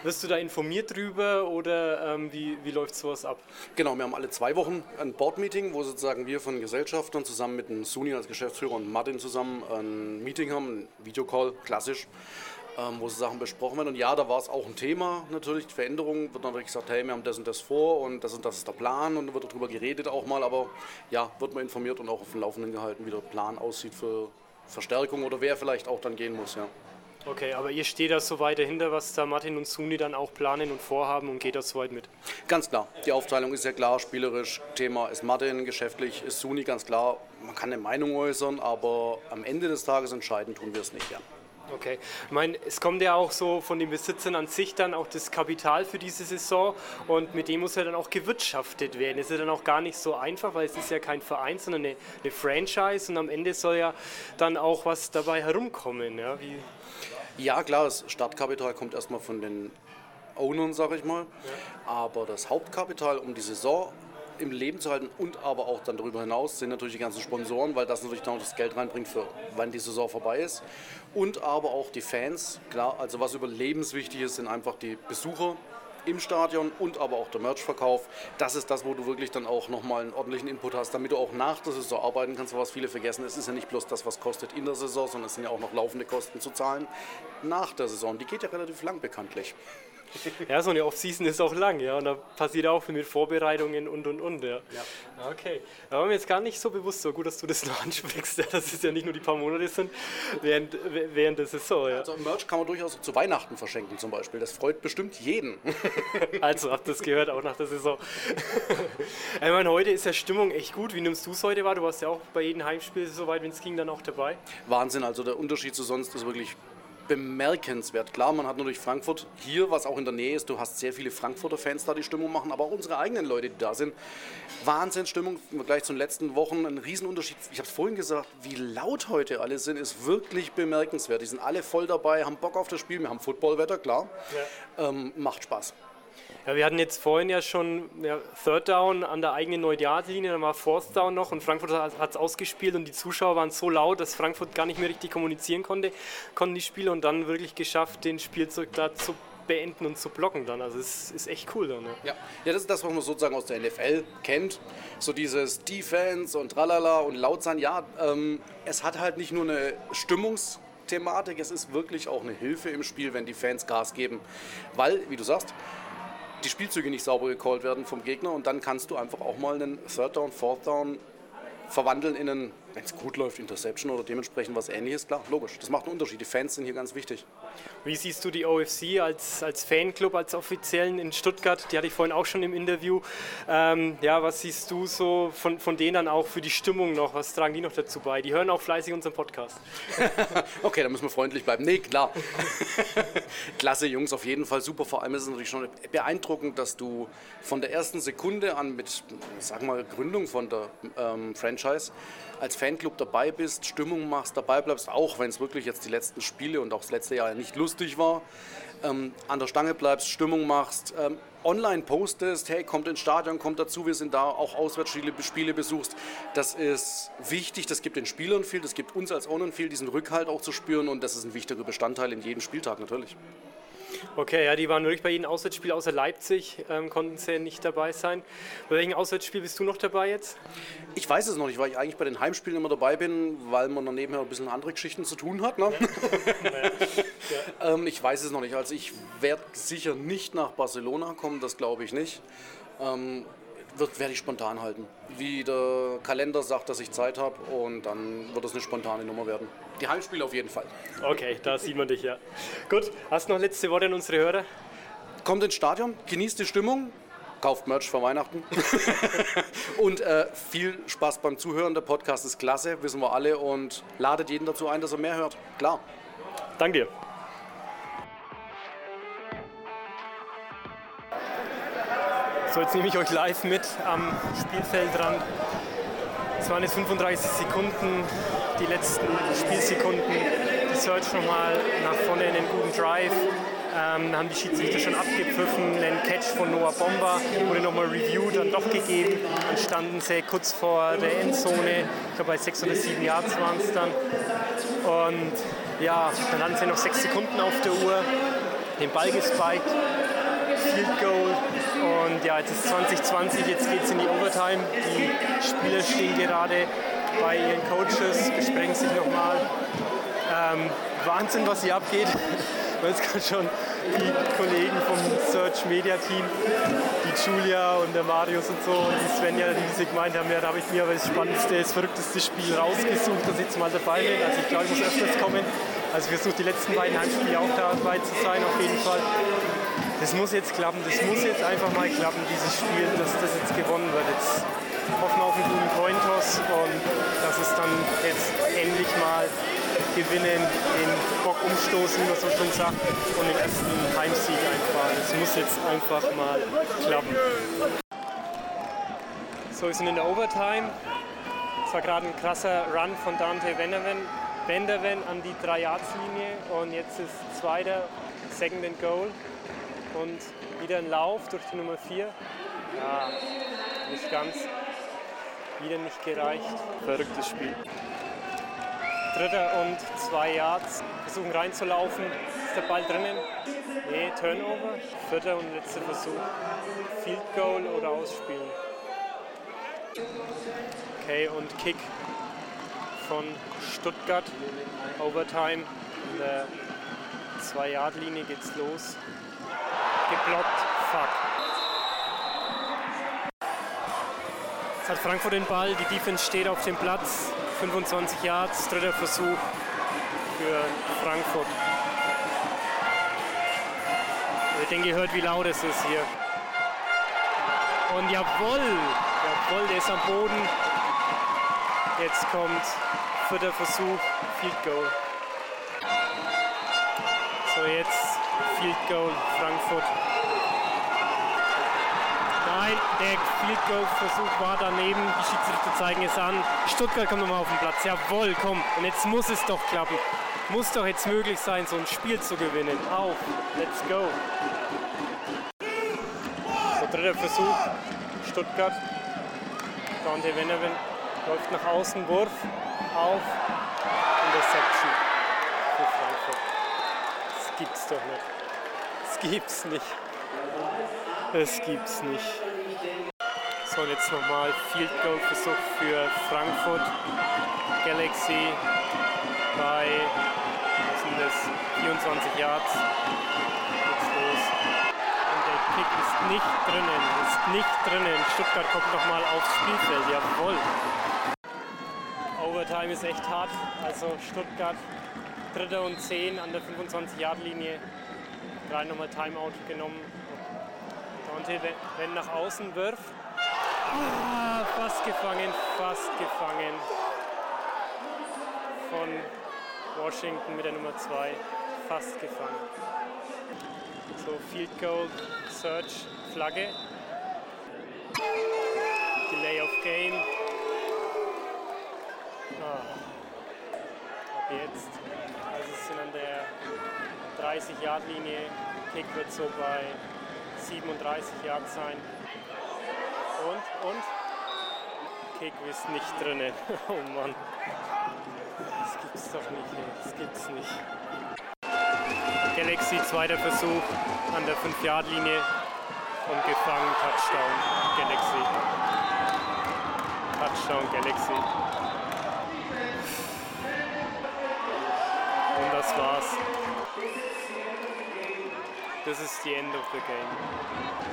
Wirst du da informiert drüber oder ähm, wie, wie läuft sowas ab? Genau, wir haben alle zwei Wochen ein Board-Meeting, wo sozusagen wir von Gesellschaftern zusammen mit dem Suni als Geschäftsführer und Martin zusammen ein Meeting haben, ein Videocall, klassisch. Ähm, wo so Sachen besprochen werden. Und ja, da war es auch ein Thema natürlich. Die Veränderung wird natürlich gesagt, hey, wir haben das und das vor und das und das ist der Plan und da wird darüber geredet auch mal. Aber ja, wird man informiert und auch auf dem Laufenden gehalten, wie der Plan aussieht für Verstärkung oder wer vielleicht auch dann gehen muss. Ja. Okay, aber ihr steht da so weit dahinter, was da Martin und Suni dann auch planen und vorhaben und geht da so weit mit? Ganz klar. Die Aufteilung ist ja klar, spielerisch. Thema ist Martin, geschäftlich ist Suni ganz klar. Man kann eine Meinung äußern, aber am Ende des Tages entscheiden tun wir es nicht. Ja. Okay, ich meine, es kommt ja auch so von den Besitzern an sich dann auch das Kapital für diese Saison und mit dem muss ja dann auch gewirtschaftet werden. Das ist ja dann auch gar nicht so einfach, weil es ist ja kein Verein, sondern eine, eine Franchise und am Ende soll ja dann auch was dabei herumkommen. Ja, Wie ja klar, das Startkapital kommt erstmal von den Ownern, sag ich mal, ja. aber das Hauptkapital, um die Saison im Leben zu halten und aber auch dann darüber hinaus sind natürlich die ganzen Sponsoren, weil das natürlich dann auch das Geld reinbringt für wann die Saison vorbei ist. Und aber auch die Fans, klar, also was überlebenswichtig ist, sind einfach die Besucher im Stadion und aber auch der Merchverkauf. Das ist das, wo du wirklich dann auch nochmal einen ordentlichen Input hast, damit du auch nach der Saison arbeiten kannst, was viele vergessen. Es ist ja nicht bloß das, was kostet in der Saison, sondern es sind ja auch noch laufende Kosten zu zahlen nach der Saison. Die geht ja relativ lang bekanntlich. Ja, so eine Off-Season ist auch lang, ja, und da passiert auch viel mit Vorbereitungen und und und, ja. ja. Okay, da war mir jetzt gar nicht so bewusst, so gut, dass du das noch ansprichst, ja, dass es ja nicht nur die paar Monate sind während, während der Saison, ja. Also Merch kann man durchaus zu Weihnachten verschenken zum Beispiel, das freut bestimmt jeden. also habt ihr das gehört, auch nach der Saison. ich meine, heute ist ja Stimmung echt gut, wie nimmst du es heute wahr? Du warst ja auch bei jedem Heimspiel, soweit, wenn es ging, dann auch dabei. Wahnsinn, also der Unterschied zu sonst ist wirklich bemerkenswert. Klar, man hat natürlich Frankfurt hier, was auch in der Nähe ist. Du hast sehr viele Frankfurter Fans da, die Stimmung machen, aber auch unsere eigenen Leute, die da sind. Wahnsinnsstimmung im Vergleich zu den letzten Wochen. Ein Riesenunterschied. Ich habe es vorhin gesagt, wie laut heute alle sind, ist wirklich bemerkenswert. Die sind alle voll dabei, haben Bock auf das Spiel. Wir haben Footballwetter, klar. Ja. Ähm, macht Spaß. Ja, wir hatten jetzt vorhin ja schon ja, Third Down an der eigenen 9 linie dann war Fourth Down noch und Frankfurt hat es ausgespielt und die Zuschauer waren so laut, dass Frankfurt gar nicht mehr richtig kommunizieren konnte, konnten die Spieler und dann wirklich geschafft, den Spielzeug da zu beenden und zu blocken dann. Also es ist echt cool dann. Ne? Ja. ja, das ist das, was man sozusagen aus der NFL kennt. So dieses Defense und tralala und laut sein. Ja, ähm, es hat halt nicht nur eine Stimmungsthematik, es ist wirklich auch eine Hilfe im Spiel, wenn die Fans Gas geben. Weil, wie du sagst, die Spielzüge nicht sauber gecallt werden vom Gegner und dann kannst du einfach auch mal einen Third Down, Fourth Down verwandeln in einen, wenn es gut läuft, Interception oder dementsprechend was ähnliches. Klar, logisch. Das macht einen Unterschied. Die Fans sind hier ganz wichtig. Wie siehst du die OFC als, als Fanclub, als offiziellen in Stuttgart? Die hatte ich vorhin auch schon im Interview. Ähm, ja, was siehst du so von, von denen dann auch für die Stimmung noch? Was tragen die noch dazu bei? Die hören auch fleißig unseren Podcast. okay, da müssen wir freundlich bleiben. Nee, klar. Klasse Jungs, auf jeden Fall super. Vor allem ist es natürlich schon beeindruckend, dass du von der ersten Sekunde an mit, sagen wir mal, Gründung von der ähm, Franchise als Fanclub dabei bist, Stimmung machst, dabei bleibst, auch wenn es wirklich jetzt die letzten Spiele und auch das letzte Jahr nicht lustig war, ähm, an der Stange bleibst, Stimmung machst, ähm, online postest, hey, kommt ins Stadion, kommt dazu, wir sind da, auch Auswärtsspiele Spiele besuchst. Das ist wichtig, das gibt den Spielern viel, das gibt uns als Ownern viel, diesen Rückhalt auch zu spüren und das ist ein wichtiger Bestandteil in jedem Spieltag natürlich. Okay, ja, die waren wirklich bei jedem Auswärtsspiel außer Leipzig, ähm, konnten sie nicht dabei sein. Bei welchem Auswärtsspiel bist du noch dabei jetzt? Ich weiß es noch nicht, weil ich eigentlich bei den Heimspielen immer dabei bin, weil man dann nebenher ein bisschen andere Geschichten zu tun hat. Ne? Ja. ähm, ich weiß es noch nicht. Also ich werde sicher nicht nach Barcelona kommen, das glaube ich nicht. Ähm, wird, werde ich spontan halten. Wie der Kalender sagt, dass ich Zeit habe und dann wird es eine spontane Nummer werden. Die Heimspiele auf jeden Fall. Okay, da sieht man dich ja. Gut, hast du noch letzte Worte an unsere Hörer? Kommt ins Stadion, genießt die Stimmung, kauft Merch vor Weihnachten und äh, viel Spaß beim Zuhören. Der Podcast ist klasse, wissen wir alle und ladet jeden dazu ein, dass er mehr hört. Klar. Danke dir. So, jetzt nehme ich euch live mit am Spielfeldrand. Es waren jetzt 35 Sekunden, die letzten Spielsekunden. Die Search nochmal nach vorne in den guten Drive. Ähm, haben die Schiedsrichter schon abgepfiffen. Ein Catch von Noah Bomber wurde nochmal Review dann doch gegeben. Dann standen sie kurz vor der Endzone. Ich glaube, bei 6 oder 7 Yards waren es dann. Und ja, dann hatten sie noch 6 Sekunden auf der Uhr. Den Ball gespiked. Field Goal und ja, jetzt ist 2020, jetzt geht es in die Overtime. Die Spieler stehen gerade bei ihren Coaches, besprechen sich nochmal. Ähm, Wahnsinn, was hier abgeht. Jetzt gerade schon die Kollegen vom Search Media Team, die Julia und der Marius und so und die Svenja, die sich gemeint haben, ja, da habe ich mir aber das spannendste, das verrückteste Spiel rausgesucht, dass ich jetzt mal dabei bin. Also ich glaube, ich muss öfters kommen. Also ich versuche die letzten beiden Heimspiele auch dabei zu sein, auf jeden Fall das muss jetzt klappen, das muss jetzt einfach mal klappen, dieses Spiel, dass das jetzt gewonnen wird. Jetzt hoffen wir auf einen guten Cointoss und dass es dann jetzt endlich mal gewinnen, den Bock umstoßen, wie man schon sagt, und den ersten Heimsieg einfahren. Das muss jetzt einfach mal klappen. So, wir sind in der Overtime. Es war gerade ein krasser Run von Dante Vanderven, Vanderven an die 3-Yards-Linie und jetzt ist zweiter, Second and Goal. Und wieder ein Lauf durch die Nummer 4. Ja, nicht ganz. Wieder nicht gereicht. Verrücktes Spiel. Dritter und zwei Yards. Versuchen reinzulaufen. Ist der Ball drinnen? Nee, Turnover. Vierter und letzter Versuch. Field Goal oder ausspielen. Okay, und Kick von Stuttgart. Overtime. An der 2-Yard-Linie geht's los geblockt. Fuck. Jetzt hat Frankfurt den Ball, die Defense steht auf dem Platz. 25 Yards, dritter Versuch für Frankfurt. Ich denke, ihr hört, wie laut es ist hier. Und jawohl, jawohl, der ist am Boden. Jetzt kommt vierter Versuch, Field Goal. So, jetzt Field Goal Frankfurt. Nein, der Field Goal Versuch war daneben. Die Schiedsrichter zeigen es an. Stuttgart kommt nochmal auf den Platz. Jawohl, komm. Und jetzt muss es doch klappen. Muss doch jetzt möglich sein, so ein Spiel zu gewinnen. Auf, let's go. So, dritter Versuch. Stuttgart. Dante Veneven läuft nach außen, Wurf auf. Interception doch nicht gibt's nicht. Das gibt's nicht. So, jetzt nochmal Field Goal Versuch für Frankfurt Galaxy bei was sind das, 24 Yards. Und der Kick ist nicht drinnen, ist nicht drinnen. Stuttgart kommt nochmal aufs Spielfeld, jawohl. Overtime ist echt hart, also Stuttgart Dritter und 10 an der 25-Yard-Linie gerade nochmal Timeout genommen. Dante, wenn nach außen wirft. Ah, fast gefangen, fast gefangen. Von Washington mit der Nummer 2. Fast gefangen. So, Field Goal, Search, Flagge. Delay of Game. Ah. Ab jetzt. Also es sind an der 30-Yard-Linie. Kick wird so bei 37 Yards sein. Und, und? Kick ist nicht drin. Oh Mann. Das gibt's doch nicht, ey. das gibt's nicht. Galaxy, zweiter Versuch an der 5-Yard-Linie und gefangen, Touchdown, Galaxy. Touchdown, Galaxy. Und das war's. Das ist die End of the game.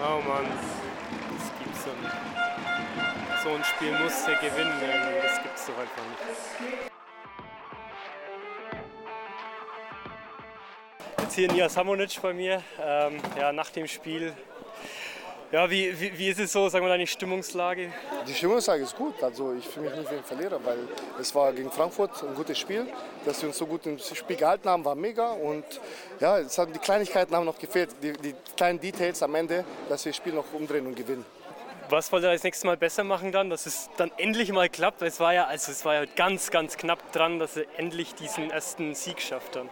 Oh Mann, das gibt's doch nicht. So ein Spiel muss der gewinnen, das gibt's doch einfach nicht. Jetzt hier Nia Samonic bei mir, ähm, ja, nach dem Spiel. Ja, wie, wie, wie ist es so, sagen wir, deine Stimmungslage? Die Stimmungslage ist gut. Also ich fühle mich nicht wie ein Verlierer, weil es war gegen Frankfurt ein gutes Spiel. Dass wir uns so gut im Spiel gehalten haben, war mega. Und ja, es haben, die Kleinigkeiten haben noch gefehlt, die, die kleinen Details am Ende, dass wir das Spiel noch umdrehen und gewinnen. Was wollt ihr das nächste Mal besser machen dann, dass es dann endlich mal klappt? Es war ja, also es war ja ganz, ganz knapp dran, dass ihr endlich diesen ersten Sieg schafft dann.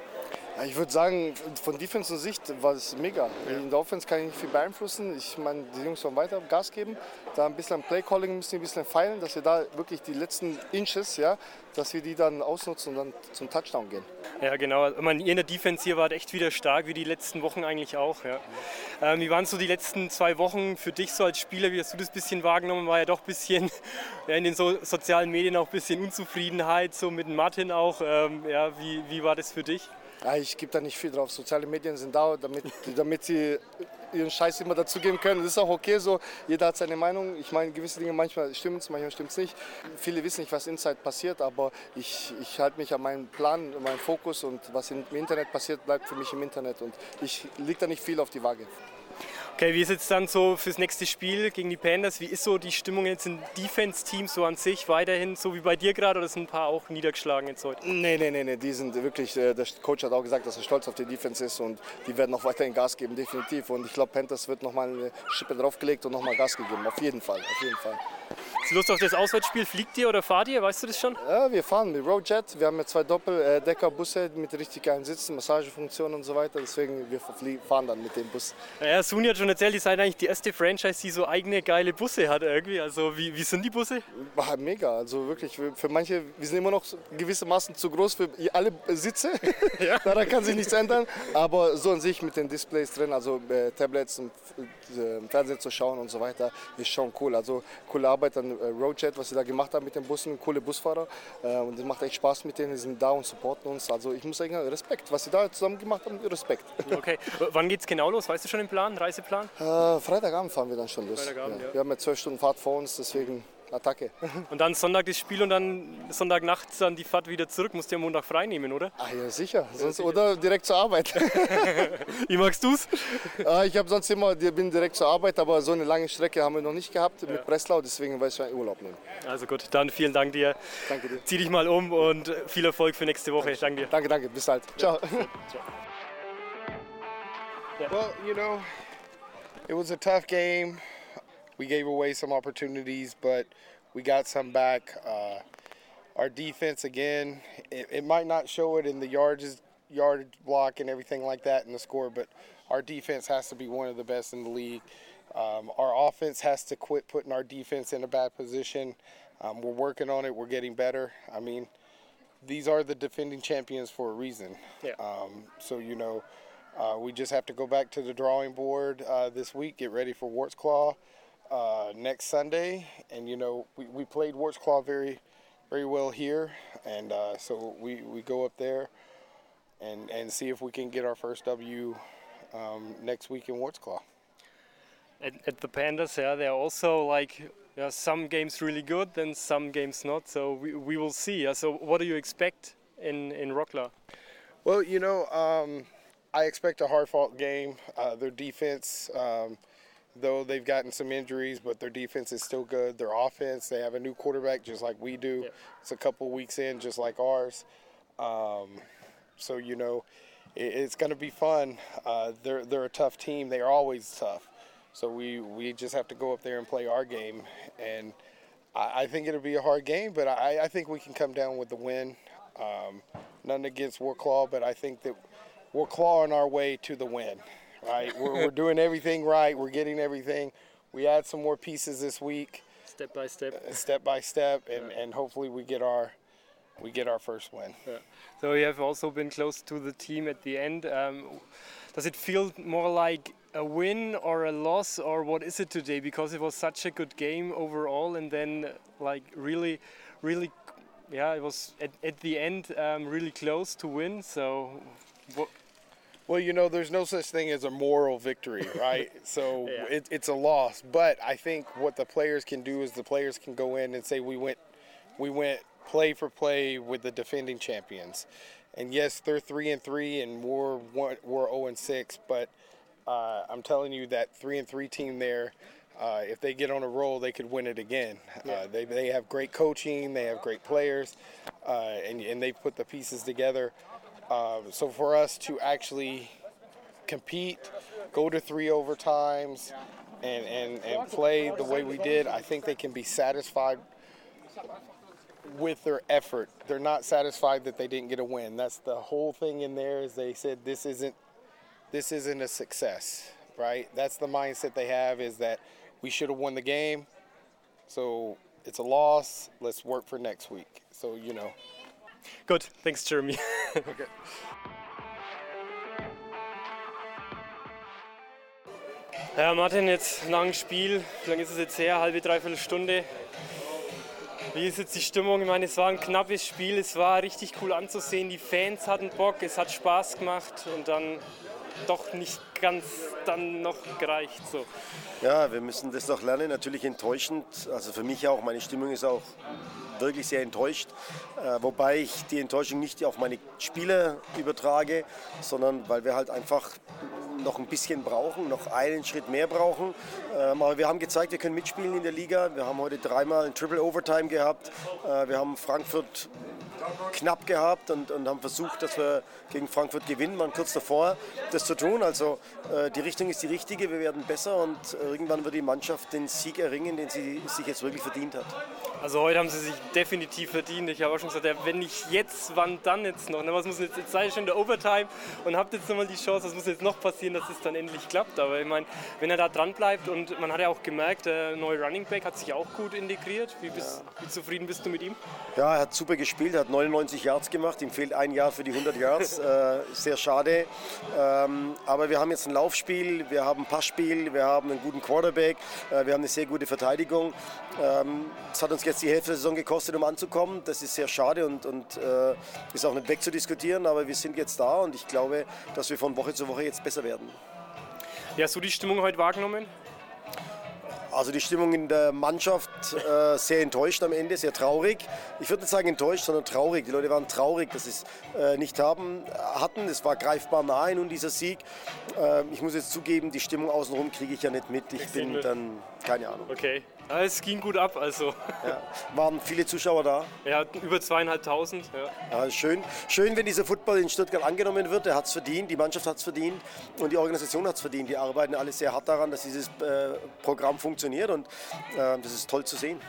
Ja, ich würde sagen, von Defense Sicht war es mega. In der Offense kann ich nicht viel beeinflussen. Ich meine, die Jungs sollen weiter Gas geben. Da ein bisschen am Playcalling müssen wir ein bisschen feilen, dass wir da wirklich die letzten Inches, ja, dass wir die dann ausnutzen und dann zum Touchdown gehen. Ja, genau. Ich meine, ihr in der Defense hier wart echt wieder stark, wie die letzten Wochen eigentlich auch. Ja. Ähm, wie waren so die letzten zwei Wochen für dich so als Spieler? Wie hast du das ein bisschen wahrgenommen? War ja doch ein bisschen ja, in den so sozialen Medien auch ein bisschen Unzufriedenheit, so mit Martin auch. Ähm, ja, wie, wie war das für dich? Ja, ich gebe da nicht viel drauf. Soziale Medien sind da, damit, damit sie ihren Scheiß immer dazugeben können. Das ist auch okay so. Jeder hat seine Meinung. Ich meine, gewisse Dinge manchmal stimmen es, manchmal stimmt es nicht. Viele wissen nicht, was inside passiert, aber ich, ich halte mich an meinen Plan, an meinen Fokus und was im Internet passiert, bleibt für mich im Internet und ich liege da nicht viel auf die Waage. Okay, wie ist jetzt dann so fürs nächste Spiel gegen die Panthers? Wie ist so die Stimmung jetzt im Defense-Team so an sich weiterhin, so wie bei dir gerade, oder sind ein paar auch niedergeschlagen jetzt heute? Nee, nee, nee, nee, die sind wirklich, äh, der Coach hat auch gesagt, dass er stolz auf die Defense ist und die werden noch weiterhin Gas geben, definitiv. Und ich glaube, Panthers wird nochmal eine Schippe draufgelegt und nochmal Gas gegeben, auf jeden Fall, auf jeden Fall. Ist Lust auf das Auswärtsspiel? Fliegt ihr oder fahrt ihr? Weißt du das schon? Ja, wir fahren mit Roadjet. Wir haben ja zwei Doppeldeckerbusse mit richtig geilen Sitzen, Massagefunktionen und so weiter. Deswegen wir fahren dann mit dem Bus. Ja, hat schon erzählt, ihr seid eigentlich die erste Franchise, die so eigene geile Busse hat irgendwie. Also wie, wie sind die Busse? Mega. Also wirklich, für manche, wir sind immer noch gewissermaßen zu groß für alle Sitze. ja. Daran kann sich nichts ändern. Aber so an sich mit den Displays drin, also äh, Tablets und äh, Fernsehen zu schauen und so weiter, ist schon cool. Also coole Arbeit an äh, Roadjet, was sie da gemacht haben mit den Bussen, coole Busfahrer. Äh, und es macht echt Spaß mit denen, die sind da und supporten uns. Also ich muss sagen, Respekt, was sie da zusammen gemacht haben, Respekt. Okay, wann geht es genau los? Weißt du schon den Plan, Reiseplan? Äh, Freitagabend fahren wir dann schon los. Ja. Ja. Wir haben ja zwölf Stunden Fahrt vor uns, deswegen Attacke. Und dann Sonntag das Spiel und dann Sonntagnacht dann die Fahrt wieder zurück. Musst du ja Montag frei nehmen, oder? Ah ja, sicher. Sonst, Oder direkt zur Arbeit. Wie magst du es? ich habe sonst immer, bin direkt zur Arbeit, aber so eine lange Strecke haben wir noch nicht gehabt mit Breslau, deswegen weiß ich schon Urlaub nehmen. Also gut, dann vielen Dank dir. Danke dir. Zieh dich mal um und viel Erfolg für nächste Woche. Danke dir. Danke, danke. Bis bald. Ciao. Well, you know, it was a tough game. we gave away some opportunities, but we got some back. Uh, our defense, again, it, it, might not show it in the yards, yard block and everything like that in the score, but our defense has to be one of the best in the league. Um, our offense has to quit putting our defense in a bad position. Um, we're working on it. We're getting better. I mean, these are the defending champions for a reason. Yeah. Um, so you know, uh, we just have to go back to the drawing board uh, this week, get ready for Warts Claw uh, next Sunday, and you know we, we played Warts Claw very very well here, and uh, so we, we go up there and and see if we can get our first W um, next week in Warts Claw. At, at the Pandas, yeah, they're also like yeah, some games really good, then some games not. So we, we will see. Yeah. So what do you expect in in Rockla? Well, you know, um, I expect a hard fought game. Uh, their defense. Um, though they've gotten some injuries, but their defense is still good. Their offense, they have a new quarterback just like we do. Yeah. It's a couple weeks in, just like ours. Um, so you know, it, it's going to be fun. Uh, they're they're a tough team. They are always tough. So we we just have to go up there and play our game, and I, I think it'll be a hard game, but I, I think we can come down with the win. Um, nothing against Warclaw, but I think that we're clawing our way to the win right? we're, we're doing everything right. We're getting everything. We add some more pieces this week. Step by step. Uh, step by step, and, and hopefully we get our we get our first win. Yeah. So you have also been close to the team at the end. Um, does it feel more like a win or a loss, or what is it today? Because it was such a good game overall, and then like really, really, yeah, it was at, at the end um, really close to win. So. What, well, you know, there's no such thing as a moral victory, right? so Yeah. it, it's a loss. But I think what the players can do is the players can go in and say we went, we went play for play with the defending champions. And yes, they're three and three, and we're one, we're zero and six. But uh, I'm telling you that three and three team there. Uh, if they get on a roll, they could win it again. Uh, they, they have great coaching, they have great players, uh, and, and they put the pieces together. Um, so for us to actually compete, go to three overtimes, and, and, and play the way we did, I think they can be satisfied with their effort. They're not satisfied that they didn't get a win. That's the whole thing in there is they said this isn't this isn't a success, right? That's the mindset they have is that we should have won the game. So it's a loss. Let's work for next week. So, you know, Good, thanks, Jeremy. Ja, Martin, jetzt nach dem Spiel, wie lange ist es jetzt her? Halbe, dreiviertel Stunde. Wie ist jetzt die Stimmung? Ich meine, es war ein knappes Spiel, es war richtig cool anzusehen. Die Fans hatten Bock, es hat Spaß gemacht und dann doch nicht ganz dann noch gereicht. So. Ja, wir müssen das noch lernen. Natürlich enttäuschend. Also für mich auch. Meine Stimmung ist auch wirklich sehr enttäuscht. Äh, wobei ich die Enttäuschung nicht auf meine Spieler übertrage, sondern weil wir halt einfach noch ein bisschen brauchen, noch einen Schritt mehr brauchen. Ähm, aber wir haben gezeigt, wir können mitspielen in der Liga. Wir haben heute dreimal ein Triple Overtime gehabt. Äh, wir haben Frankfurt knapp gehabt und, und haben versucht, dass wir gegen Frankfurt gewinnen, waren kurz davor, das zu tun. Also äh, die Richtung ist die richtige, wir werden besser und irgendwann wird die Mannschaft den Sieg erringen, den sie sich jetzt wirklich verdient hat. Also heute haben sie sich definitiv verdient. Ich habe auch schon gesagt, ja, wenn nicht jetzt, wann dann jetzt noch? Na, Was muss jetzt, jetzt ihr schon in der Overtime und habt jetzt nochmal die Chance, was muss jetzt noch passieren, dass es dann endlich klappt. Aber ich meine, wenn er da dran bleibt und man hat ja auch gemerkt, der neue Running Back hat sich auch gut integriert. Wie, bist, wie zufrieden bist du mit ihm? Ja, er hat super gespielt, er hat 99 Yards gemacht, ihm fehlt ein Jahr für die 100 Yards, äh, sehr schade. Ähm, aber wir haben jetzt ein Laufspiel, wir haben ein Passspiel, wir haben einen guten Quarterback, äh, wir haben eine sehr gute Verteidigung. Ähm, Es hat uns jetzt die Hälfte der Saison gekostet, um anzukommen. Das ist sehr schade und, und äh, ist auch nicht wegzudiskutieren, aber wir sind jetzt da und ich glaube, dass wir von Woche zu Woche jetzt besser werden. Wie hast du die Stimmung heute wahrgenommen? Also die Stimmung in der Mannschaft äh, sehr enttäuscht am Ende, sehr traurig. Ich würde nicht sagen enttäuscht, sondern traurig. Die Leute waren traurig, dass sie es äh, nicht haben, hatten. Es war greifbar nahe nun dieser Sieg. Äh, ich muss jetzt zugeben, die Stimmung außenrum kriege ich ja nicht mit. Ich bin mit. dann, keine Ahnung. Okay. Ja, es ging gut ab, also. Ja. Waren viele Zuschauer da. Ja, über zweieinhalbtausend. Ja. Ja, schön. schön, wenn dieser Football in Stuttgart angenommen wird. Er hat es verdient, die Mannschaft hat es verdient und die Organisation hat es verdient. Die arbeiten alle sehr hart daran, dass dieses äh, Programm funktioniert und äh, das ist toll zu sehen.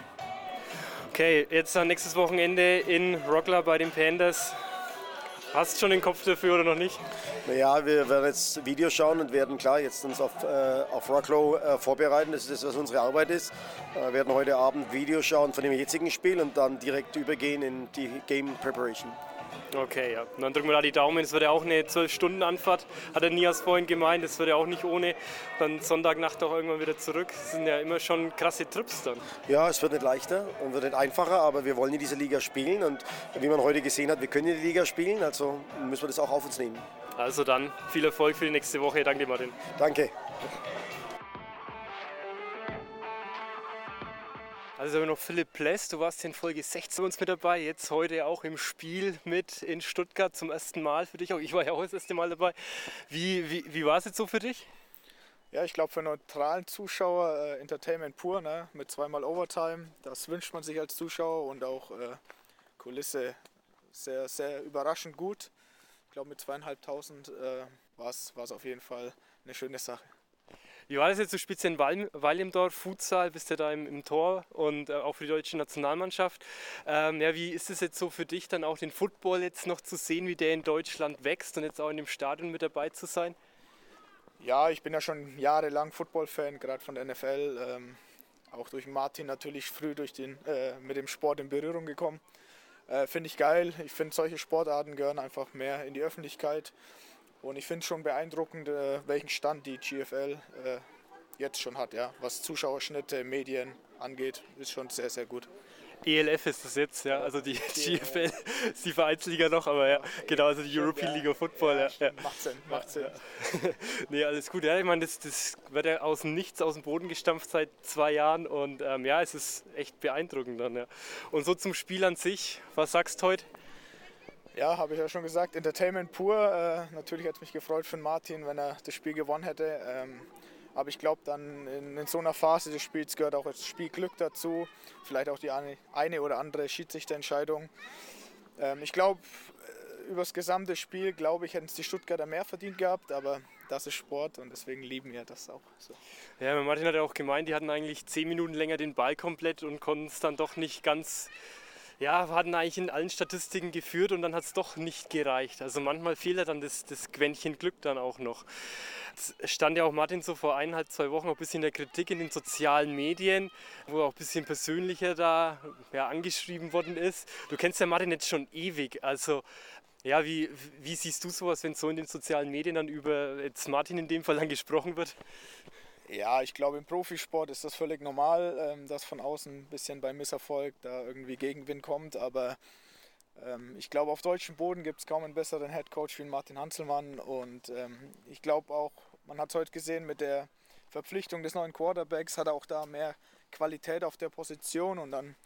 Okay, jetzt dann nächstes Wochenende in Rockler bei den Pandas. Hast du schon den Kopf dafür oder noch nicht? Naja, wir werden jetzt Videos schauen und werden klar jetzt uns auf, äh, auf Rocklow äh, vorbereiten. Das ist das, was unsere Arbeit ist. Wir werden heute Abend Videos schauen von dem jetzigen Spiel und dann direkt übergehen in die Game Preparation. Okay, ja. Und dann drücken wir da die Daumen. Es wird ja auch eine 12-Stunden-Anfahrt, hat der Nias vorhin gemeint. Das wird ja auch nicht ohne. Dann Sonntagnacht auch irgendwann wieder zurück. Das sind ja immer schon krasse Trips dann. Ja, es wird nicht leichter und wird nicht einfacher, aber wir wollen in dieser Liga spielen und wie man heute gesehen hat, wir können in der Liga spielen, also müssen wir das auch auf uns nehmen. Also dann viel Erfolg für die nächste Woche. Danke Martin. Danke. Also haben wir noch Philipp Pless, du warst in Folge 16 bei uns mit dabei, jetzt heute auch im Spiel mit in Stuttgart zum ersten Mal für dich. Auch ich war ja auch das erste Mal dabei. Wie, wie, wie war es jetzt so für dich? Ja, ich glaube für neutralen Zuschauer äh, Entertainment pur, ne? mit zweimal Overtime. Das wünscht man sich als Zuschauer und auch äh, Kulisse sehr, sehr überraschend gut. Ich glaube mit zweieinhalbtausend äh, war es auf jeden Fall eine schöne Sache. Wie war das jetzt? Du spielst in Wal Wallimdorf Futsal, bist ja da im, im Tor und äh, auch für die deutsche Nationalmannschaft. Ähm, ja, wie ist es jetzt so für dich, dann auch den Football jetzt noch zu sehen, wie der in Deutschland wächst und jetzt auch in dem Stadion mit dabei zu sein? Ja, ich bin ja schon jahrelang Football-Fan, gerade von der NFL. Ähm, auch durch Martin natürlich früh durch den, äh, mit dem Sport in Berührung gekommen. Äh, finde ich geil. Ich finde, solche Sportarten gehören einfach mehr in die Öffentlichkeit. Und ich finde schon beeindruckend, äh, welchen Stand die GFL äh, jetzt schon hat. Ja. Was Zuschauerschnitte, Medien angeht, ist schon sehr, sehr gut. ELF ist das jetzt, ja, also die GFL ist die Vereinsliga noch, aber ja, genau, also die European League of Football. Ja, ja. Macht Sinn, macht Sinn. nee, alles gut. Ja, ich meine, das, das wird ja aus dem Nichts, aus dem Boden gestampft seit zwei Jahren und ähm, ja, es ist echt beeindruckend dann. Ja. Und so zum Spiel an sich, was sagst du heute? Ja, habe ich ja schon gesagt, Entertainment pur. Äh, natürlich hätte es mich gefreut für Martin, wenn er das Spiel gewonnen hätte. Ähm, aber ich glaube, dann in, in, so einer Phase des Spiels gehört auch das Spielglück dazu. Vielleicht auch die eine, eine oder andere Schiedsrichterentscheidung. Ähm, ich glaube, äh, über das gesamte Spiel, glaube ich, hätten es die Stuttgarter mehr verdient gehabt. Aber das ist Sport und deswegen lieben wir das auch. So. Ja, Martin hat ja auch gemeint, die hatten eigentlich zehn Minuten länger den Ball komplett und konnten es dann doch nicht ganz ja, hatten eigentlich in allen Statistiken geführt und dann hat es doch nicht gereicht. Also manchmal fehlt ja dann das, das Quäntchen Glück dann auch noch. Es stand ja auch Martin so vor eineinhalb, zwei Wochen auch ein bisschen in der Kritik in den sozialen Medien, wo auch ein bisschen persönlicher da ja, angeschrieben worden ist. Du kennst ja Martin jetzt schon ewig, also ja, wie, wie siehst du sowas, wenn so in den sozialen Medien dann über jetzt Martin in dem Fall dann gesprochen wird? Ja, ich glaube, im Profisport ist das völlig normal, ähm, dass von außen ein bisschen beim Misserfolg da irgendwie Gegenwind kommt. Aber ähm, ich glaube, auf deutschem Boden gibt es kaum einen besseren Headcoach wie Martin Hanselmann. Und ähm, ich glaube auch, man hat es heute gesehen, mit der Verpflichtung des neuen Quarterbacks hat er auch da mehr Qualität auf der Position. Und dann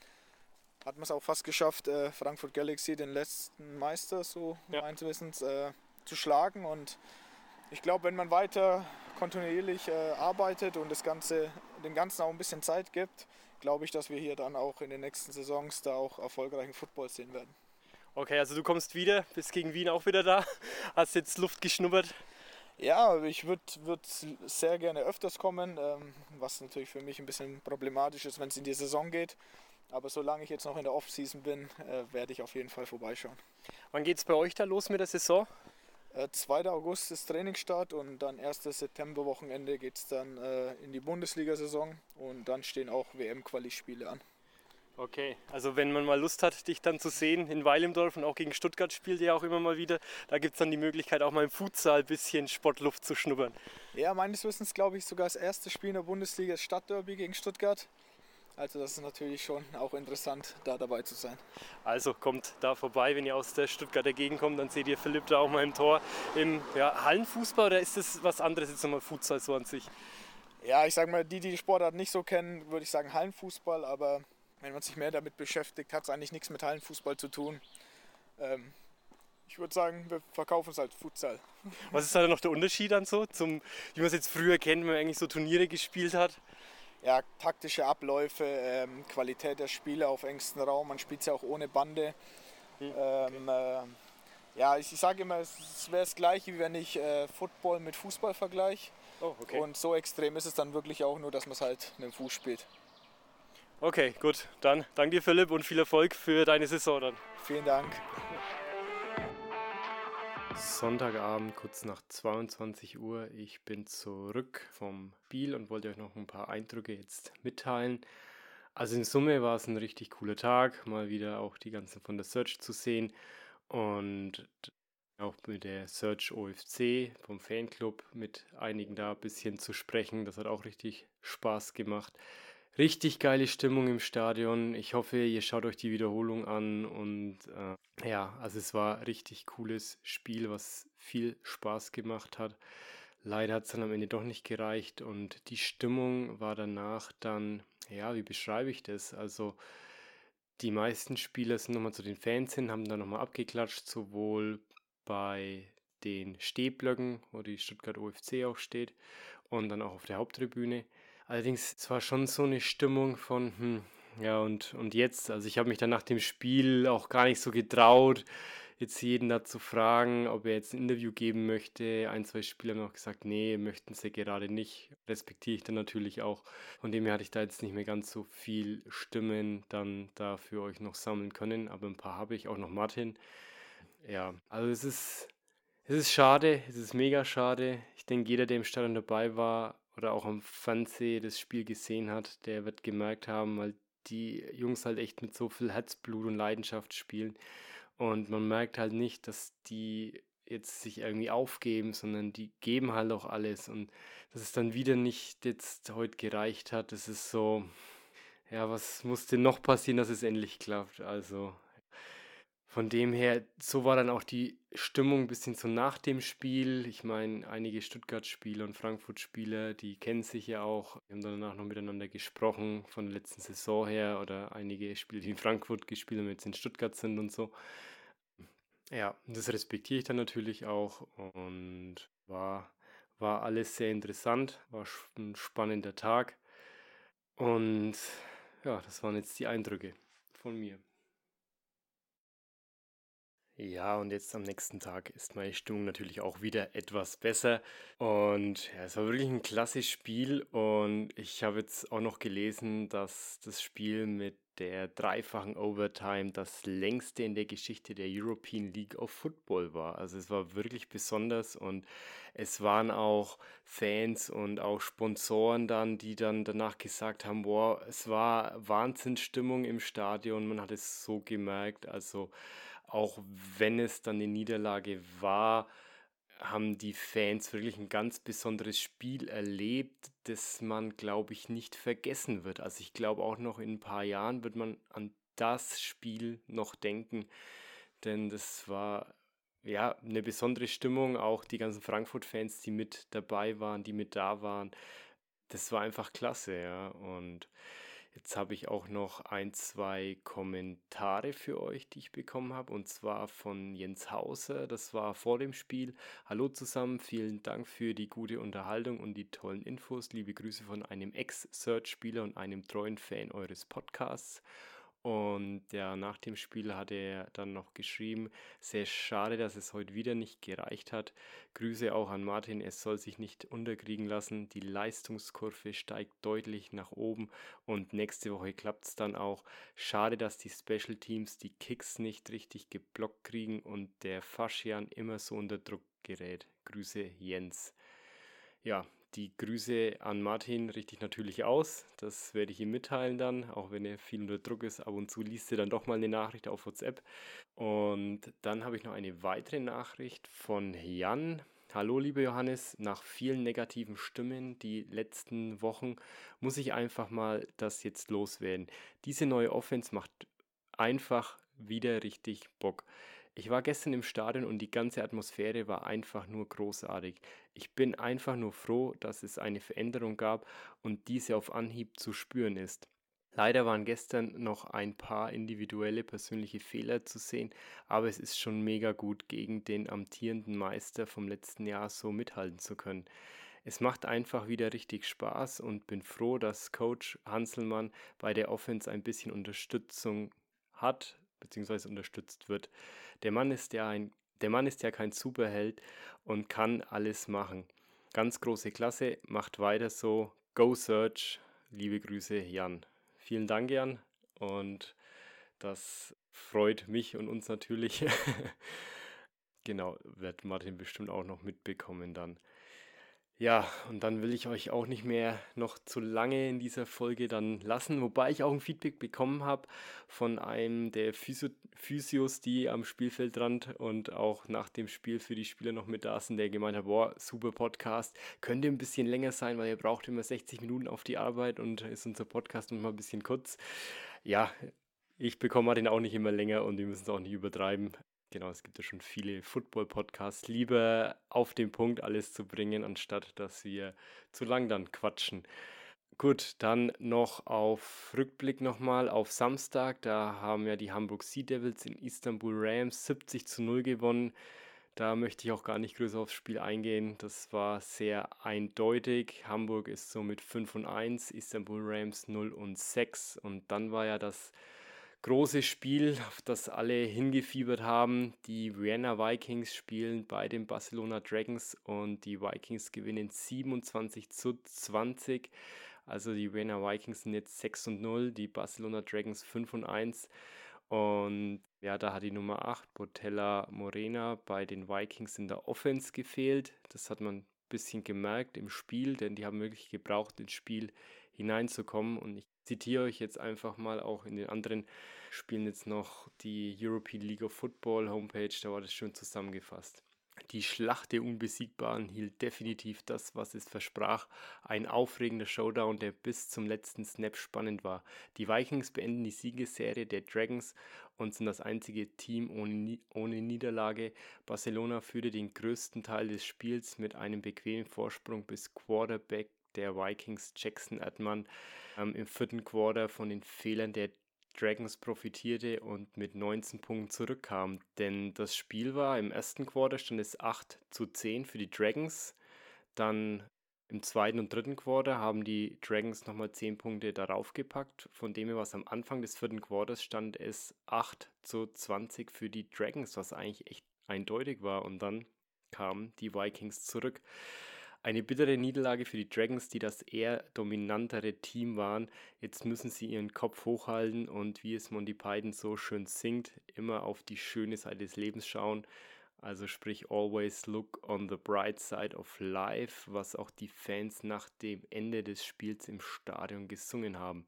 hat man es auch fast geschafft, äh, Frankfurt Galaxy, den letzten Meister, so ja. meines Wissens, äh, zu schlagen. Und ich glaube, wenn man weiter kontinuierlich äh, arbeitet und das Ganze, dem Ganzen auch ein bisschen Zeit gibt, glaube ich, dass wir hier dann auch in den nächsten Saisons da auch erfolgreichen Football sehen werden. Okay, also du kommst wieder, bist gegen Wien auch wieder da, hast jetzt Luft geschnuppert. Ja, ich würde würd sehr gerne öfters kommen, ähm, was natürlich für mich ein bisschen problematisch ist, wenn es in die Saison geht. Aber solange ich jetzt noch in der Off-Season bin, äh, werde ich auf jeden Fall vorbeischauen. Wann geht es bei euch da los mit der Saison? 2. Äh, August ist Trainingsstart und dann 1. September-Wochenende geht es dann äh, in die Bundesliga-Saison und dann stehen auch WM-Quali-Spiele an. Okay, also wenn man mal Lust hat, dich dann zu sehen in Weilimdorf und auch gegen Stuttgart spielt ihr auch immer mal wieder, da gibt es dann die Möglichkeit, auch mal im Futsal ein bisschen Sportluft zu schnuppern. Ja, meines Wissens glaube ich sogar das erste Spiel in der Bundesliga, das Stadtderby gegen Stuttgart. Also das ist natürlich schon auch interessant, da dabei zu sein. Also kommt da vorbei, wenn ihr aus der Stuttgarter Gegend kommt, dann seht ihr Philipp da auch mal im Tor. Im ja, Hallenfußball oder ist das was anderes jetzt nochmal Futsal so an sich? Ja, ich sage mal, die, die die Sportart nicht so kennen, würde ich sagen Hallenfußball, aber wenn man sich mehr damit beschäftigt, hat es eigentlich nichts mit Hallenfußball zu tun. Ähm, ich würde sagen, wir verkaufen es als Futsal. Was ist da noch der Unterschied dann so, zum, wie man es jetzt früher kennt, wenn man eigentlich so Turniere gespielt hat? Ja, taktische Abläufe, ähm, Qualität der Spiele auf engstem Raum. Man spielt ja auch ohne Bande. Hm, ähm, äh, ja, ich, ich sage immer, es wäre das gleiche, wie wenn ich äh, Football mit Fußball vergleiche. Oh, okay. Und so extrem ist es dann wirklich auch nur, dass man es halt mit dem Fuß spielt. Okay, gut. Dann danke dir, Philipp, und viel Erfolg für deine Saison dann. Vielen Dank. Sonntagabend, kurz nach 22 Uhr. Ich bin zurück vom Spiel und wollte euch noch ein paar Eindrücke jetzt mitteilen. Also in Summe war es ein richtig cooler Tag, mal wieder auch die ganzen von der Search zu sehen und auch mit der Search OFC vom Fanclub mit einigen da ein bisschen zu sprechen. Das hat auch richtig Spaß gemacht. Richtig geile Stimmung im Stadion. Ich hoffe, ihr schaut euch die Wiederholung an und äh, ja, also es war richtig cooles Spiel, was viel Spaß gemacht hat. Leider hat es dann am Ende doch nicht gereicht und die Stimmung war danach dann, ja, wie beschreibe ich das? Also die meisten Spieler sind nochmal zu den Fans hin, haben dann nochmal abgeklatscht, sowohl bei den Stehblöcken, wo die Stuttgart OFC auch steht, und dann auch auf der Haupttribüne. Allerdings, es war schon so eine Stimmung von, hm, ja, und, und jetzt, also ich habe mich dann nach dem Spiel auch gar nicht so getraut, jetzt jeden dazu fragen, ob er jetzt ein Interview geben möchte. Ein, zwei Spieler haben auch gesagt, nee, möchten sie gerade nicht. Respektiere ich dann natürlich auch. Von dem her hatte ich da jetzt nicht mehr ganz so viel Stimmen dann da für euch noch sammeln können, aber ein paar habe ich, auch noch Martin. Ja, also es ist, es ist schade, es ist mega schade. Ich denke, jeder, der im Stadion dabei war, oder auch am Fernsehen das Spiel gesehen hat, der wird gemerkt haben, weil die Jungs halt echt mit so viel Herzblut und Leidenschaft spielen. Und man merkt halt nicht, dass die jetzt sich irgendwie aufgeben, sondern die geben halt auch alles. Und dass es dann wieder nicht jetzt heute gereicht hat, das ist so, ja, was musste noch passieren, dass es endlich klappt? Also von dem her, so war dann auch die Stimmung ein bisschen so nach dem Spiel. Ich meine, einige Stuttgart-Spieler und Frankfurt-Spieler, die kennen sich ja auch. Wir haben danach noch miteinander gesprochen von der letzten Saison her oder einige Spieler, die in Frankfurt gespielt haben, jetzt in Stuttgart sind und so. Ja, das respektiere ich dann natürlich auch und war, war alles sehr interessant, war ein spannender Tag. Und ja, das waren jetzt die Eindrücke von mir. Ja, und jetzt am nächsten Tag ist meine Stimmung natürlich auch wieder etwas besser. Und ja, es war wirklich ein klasse Spiel. Und ich habe jetzt auch noch gelesen, dass das Spiel mit der dreifachen Overtime das längste in der Geschichte der European League of Football war. Also es war wirklich besonders und es waren auch Fans und auch Sponsoren dann, die dann danach gesagt haben, boah, es war Wahnsinnsstimmung im Stadion, man hat es so gemerkt. Also auch wenn es dann eine Niederlage war, haben die Fans wirklich ein ganz besonderes Spiel erlebt, das man, glaube ich, nicht vergessen wird. Also ich glaube auch noch in ein paar Jahren wird man an das Spiel noch denken, denn das war ja eine besondere Stimmung. Auch die ganzen Frankfurt-Fans, die mit dabei waren, die mit da waren, das war einfach klasse, ja. Und Jetzt habe ich auch noch ein, zwei Kommentare für euch, die ich bekommen habe, und zwar von Jens Hauser. Das war vor dem Spiel. Hallo zusammen, vielen Dank für die gute Unterhaltung und die tollen Infos. Liebe Grüße von einem Ex-Search-Spieler und einem treuen Fan eures Podcasts. Und ja, nach dem Spiel hat er dann noch geschrieben, sehr schade, dass es heute wieder nicht gereicht hat. Grüße auch an Martin, es soll sich nicht unterkriegen lassen. Die Leistungskurve steigt deutlich nach oben und nächste Woche klappt es dann auch. Schade, dass die Special Teams die Kicks nicht richtig geblockt kriegen und der Faschian immer so unter Druck gerät. Grüße Jens. Ja, die Grüße an Martin richte ich natürlich aus. Das werde ich ihm mitteilen dann, auch wenn er viel unter Druck ist. Ab und zu liest er dann doch mal eine Nachricht auf WhatsApp. Und dann habe ich noch eine weitere Nachricht von Jan. Hallo, lieber Johannes. Nach vielen negativen Stimmen die letzten Wochen muss ich einfach mal das jetzt loswerden. Diese neue Offense macht einfach wieder richtig Bock. Ich war gestern im Stadion und die ganze Atmosphäre war einfach nur großartig. Ich bin einfach nur froh, dass es eine Veränderung gab und diese auf Anhieb zu spüren ist. Leider waren gestern noch ein paar individuelle persönliche Fehler zu sehen, aber es ist schon mega gut, gegen den amtierenden Meister vom letzten Jahr so mithalten zu können. Es macht einfach wieder richtig Spaß und bin froh, dass Coach Hanselmann bei der Offense ein bisschen Unterstützung hat, beziehungsweise unterstützt wird. Der Mann ist ja ein, der Mann ist ja kein Superheld und kann alles machen. Ganz große Klasse, macht weiter so. Go Search. Liebe Grüße, Jan. Vielen Dank, Jan. Und das freut mich und uns natürlich. genau, wird Martin bestimmt auch noch mitbekommen dann. Ja, und dann will ich euch auch nicht mehr noch zu lange in dieser Folge dann lassen, wobei ich auch ein Feedback bekommen habe von einem der Physio Physios, die am Spielfeldrand und auch nach dem Spiel für die Spieler noch mit da sind, der gemeint hat, boah, super Podcast, könnte ein bisschen länger sein, weil ihr braucht immer 60 Minuten auf die Arbeit und ist unser Podcast noch mal ein bisschen kurz. Ja, ich bekomme den auch nicht immer länger und wir müssen es auch nicht übertreiben. Genau, es gibt ja schon viele Football-Podcasts. Lieber auf den Punkt alles zu bringen, anstatt dass wir zu lang dann quatschen. Gut, dann noch auf Rückblick nochmal auf Samstag. Da haben ja die Hamburg Sea Devils in Istanbul Rams 70 zu 0 gewonnen. Da möchte ich auch gar nicht größer aufs Spiel eingehen. Das war sehr eindeutig. Hamburg ist so mit 5 und 1, Istanbul Rams 0 und 6. Und dann war ja das große Spiel, auf das alle hingefiebert haben. Die Vienna Vikings spielen bei den Barcelona Dragons und die Vikings gewinnen 27 zu 20. Also die Vienna Vikings sind jetzt 6 und 0, die Barcelona Dragons 5 und 1. Und ja, da hat die Nummer 8, Botella Morena, bei den Vikings in der Offense gefehlt. Das hat man ein bisschen gemerkt im Spiel, denn die haben wirklich gebraucht, ins Spiel hineinzukommen. Und ich zitiere euch jetzt einfach mal auch in den anderen Spielen jetzt noch die European League of Football Homepage, da war das schön zusammengefasst. Die Schlacht der Unbesiegbaren hielt definitiv das, was es versprach. Ein aufregender Showdown, der bis zum letzten Snap spannend war. Die Vikings beenden die Siegesserie der Dragons und sind das einzige Team ohne, ohne Niederlage. Barcelona führte den größten Teil des Spiels mit einem bequemen Vorsprung bis Quarterback der Vikings Jackson Erdmann ähm, im vierten Quarter von den Fehlern der Dragons profitierte und mit 19 Punkten zurückkam. Denn das Spiel war im ersten Quarter stand es 8 zu 10 für die Dragons. Dann im zweiten und dritten Quarter haben die Dragons nochmal 10 Punkte darauf gepackt. Von dem was am Anfang des vierten Quarters stand, es 8 zu 20 für die Dragons, was eigentlich echt eindeutig war. Und dann kamen die Vikings zurück. Eine bittere Niederlage für die Dragons, die das eher dominantere Team waren. Jetzt müssen sie ihren Kopf hochhalten und wie es Monty Python so schön singt, immer auf die schöne Seite des Lebens schauen. Also sprich, always look on the bright side of life, was auch die Fans nach dem Ende des Spiels im Stadion gesungen haben.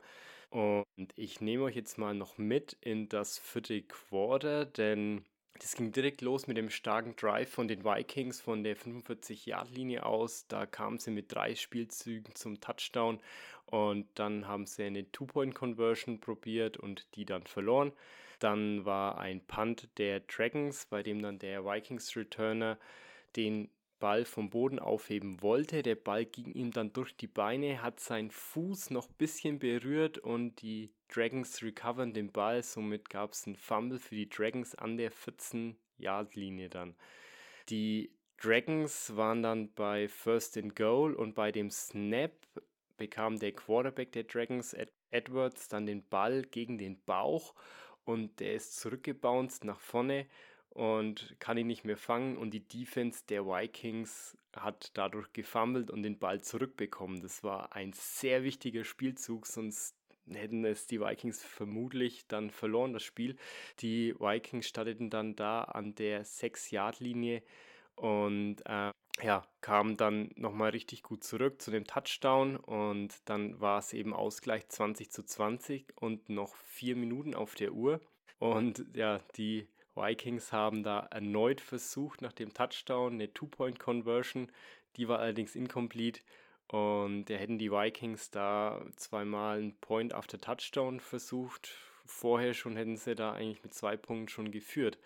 Und ich nehme euch jetzt mal noch mit in das vierte Quarter, denn das ging direkt los mit dem starken Drive von den Vikings von der 45-Yard-Linie aus. Da kamen sie mit drei Spielzügen zum Touchdown und dann haben sie eine Two-Point-Conversion probiert und die dann verloren. Dann war ein Punt der Dragons, bei dem dann der Vikings-Returner den Ball vom Boden aufheben wollte. Der Ball ging ihm dann durch die Beine, hat seinen Fuß noch ein bisschen berührt und die Dragons recovern den Ball. Somit gab es einen Fumble für die Dragons an der 14-Yard-Linie dann. Die Dragons waren dann bei First and Goal und bei dem Snap bekam der Quarterback der Dragons, Ed Edwards, dann den Ball gegen den Bauch und der ist zurückgebounced nach vorne und kann ihn nicht mehr fangen und die Defense der Vikings hat dadurch gefummelt und den Ball zurückbekommen. Das war ein sehr wichtiger Spielzug, sonst hätten es die Vikings vermutlich dann verloren, das Spiel. Die Vikings starteten dann da an der 6-Yard-Linie und äh, ja, kamen dann nochmal richtig gut zurück zu dem Touchdown und dann war es eben Ausgleich 20 zu 20 und noch vier Minuten auf der Uhr. Und ja, die Vikings haben da erneut versucht nach dem Touchdown eine Two-Point-Conversion. Die war allerdings incomplete. Und da hätten die Vikings da zweimal einen Point after Touchdown versucht. Vorher schon hätten sie da eigentlich mit zwei Punkten schon geführt.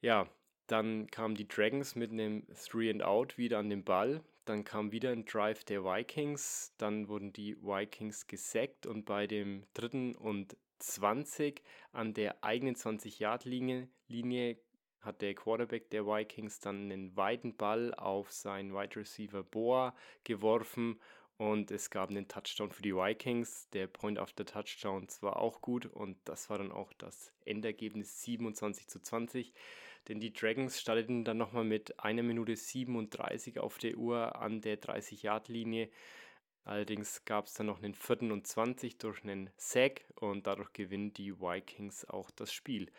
Ja, dann kamen die Dragons mit einem Three and Out wieder an den Ball. Dann kam wieder ein Drive der Vikings. Dann wurden die Vikings gesackt und bei dem dritten und 20 an der eigenen 20-Yard-Linie Linie hat der Quarterback der Vikings dann einen weiten Ball auf seinen Wide Receiver Boa geworfen und es gab einen Touchdown für die Vikings. Der Point after Touchdown war auch gut und das war dann auch das Endergebnis 27 zu 20. Denn die Dragons starteten dann nochmal mit einer Minute 37 auf der Uhr an der 30-Yard-Linie. Allerdings gab es dann noch einen vierten und 20 durch einen Sack und dadurch gewinnen die Vikings auch das Spiel.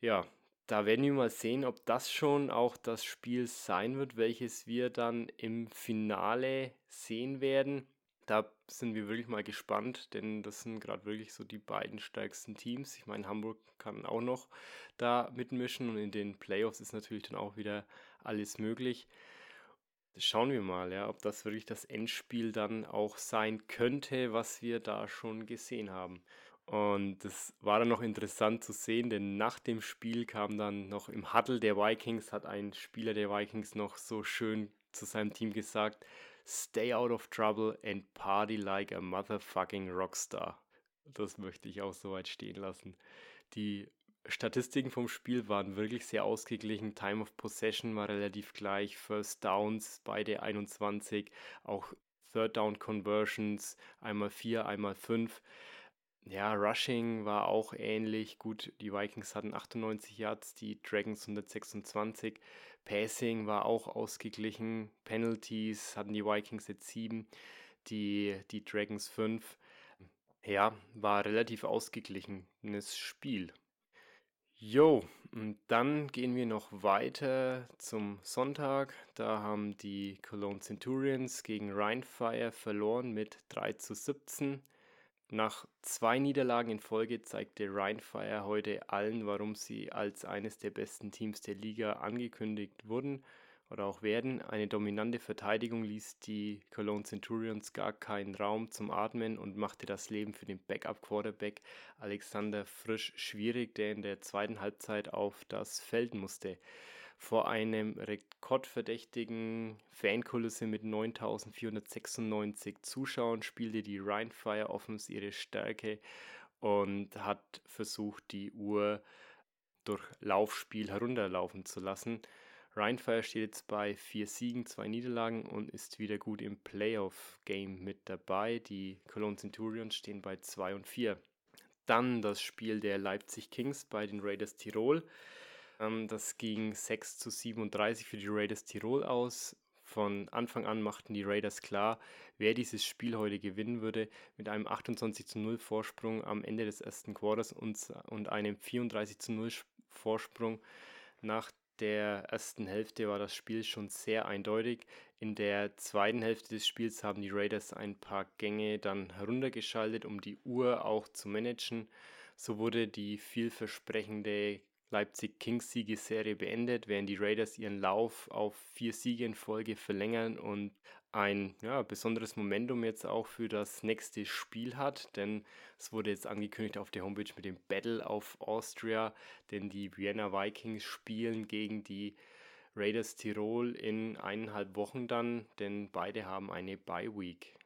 Ja, da werden wir mal sehen, ob das schon auch das Spiel sein wird, welches wir dann im Finale sehen werden. Da sind wir wirklich mal gespannt, denn das sind gerade wirklich so die beiden stärksten Teams. Ich meine, Hamburg kann auch noch da mitmischen und in den Playoffs ist natürlich dann auch wieder alles möglich. Schauen wir mal, ja, ob das wirklich das Endspiel dann auch sein könnte, was wir da schon gesehen haben. Und das war dann noch interessant zu sehen, denn nach dem Spiel kam dann noch im Huddle der Vikings, hat ein Spieler der Vikings noch so schön zu seinem Team gesagt, Stay out of trouble and party like a motherfucking Rockstar. Das möchte ich auch so weit stehen lassen. Die Statistiken vom Spiel waren wirklich sehr ausgeglichen. Time of Possession war relativ gleich. First Downs beide 21. Auch Third Down Conversions einmal 4, einmal 5. Ja, Rushing war auch ähnlich. Gut, die Vikings hatten 98 Yards, die Dragons 126. Passing war auch ausgeglichen. Penalties hatten die Vikings jetzt 7, die, die Dragons 5. Ja, war relativ ausgeglichenes Spiel. Jo, und dann gehen wir noch weiter zum Sonntag. Da haben die Cologne Centurions gegen Rheinfire verloren mit 3 zu 17. Nach zwei Niederlagen in Folge zeigte Rheinfire heute allen, warum sie als eines der besten Teams der Liga angekündigt wurden oder auch werden. Eine dominante Verteidigung ließ die Cologne Centurions gar keinen Raum zum Atmen und machte das Leben für den Backup-Quarterback Alexander Frisch schwierig, der in der zweiten Halbzeit auf das Feld musste. Vor einem rekordverdächtigen Fankulisse mit 9496 Zuschauern spielte die Rheinfire Offense ihre Stärke und hat versucht, die Uhr durch Laufspiel herunterlaufen zu lassen. Rheinfire steht jetzt bei vier Siegen, zwei Niederlagen und ist wieder gut im Playoff-Game mit dabei. Die Cologne Centurions stehen bei 2 und 4. Dann das Spiel der Leipzig Kings bei den Raiders Tirol. Ähm, das ging 6 zu 37 für die Raiders Tirol aus. Von Anfang an machten die Raiders klar, wer dieses Spiel heute gewinnen würde, mit einem 28 zu 0 Vorsprung am Ende des ersten Quarters und, einem 34 zu 0 Vorsprung nach der ersten Hälfte war das Spiel schon sehr eindeutig. In der zweiten Hälfte des Spiels haben die Raiders ein paar Gänge dann heruntergeschaltet, um die Uhr auch zu managen. So wurde die vielversprechende Leipzig Kings Siegeserie beendet, während die Raiders ihren Lauf auf vier Siege in Folge verlängern und ein ja, besonderes Momentum jetzt auch für das nächste Spiel hat, denn es wurde jetzt angekündigt auf der Homepage mit dem Battle of Austria, denn die Vienna Vikings spielen gegen die Raiders Tirol in eineinhalb Wochen dann, denn beide haben eine Bye Week.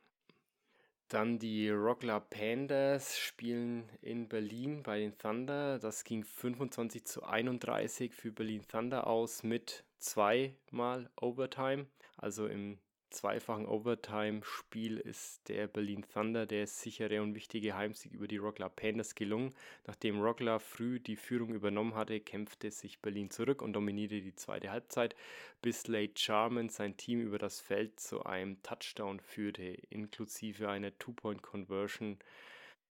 Dann die Rockler Pandas spielen in Berlin bei den Thunder. Das ging 25 zu 31 für Berlin Thunder aus mit zweimal Overtime. Also im zweifachen Overtime-Spiel ist der Berlin Thunder der sichere und wichtige Heimsieg über die Rockler Pandas gelungen. Nachdem Rockler früh die Führung übernommen hatte, kämpfte sich Berlin zurück und dominierte die zweite Halbzeit, bis Late Charman sein Team über das Feld zu einem Touchdown führte, inklusive einer Two-Point-Conversion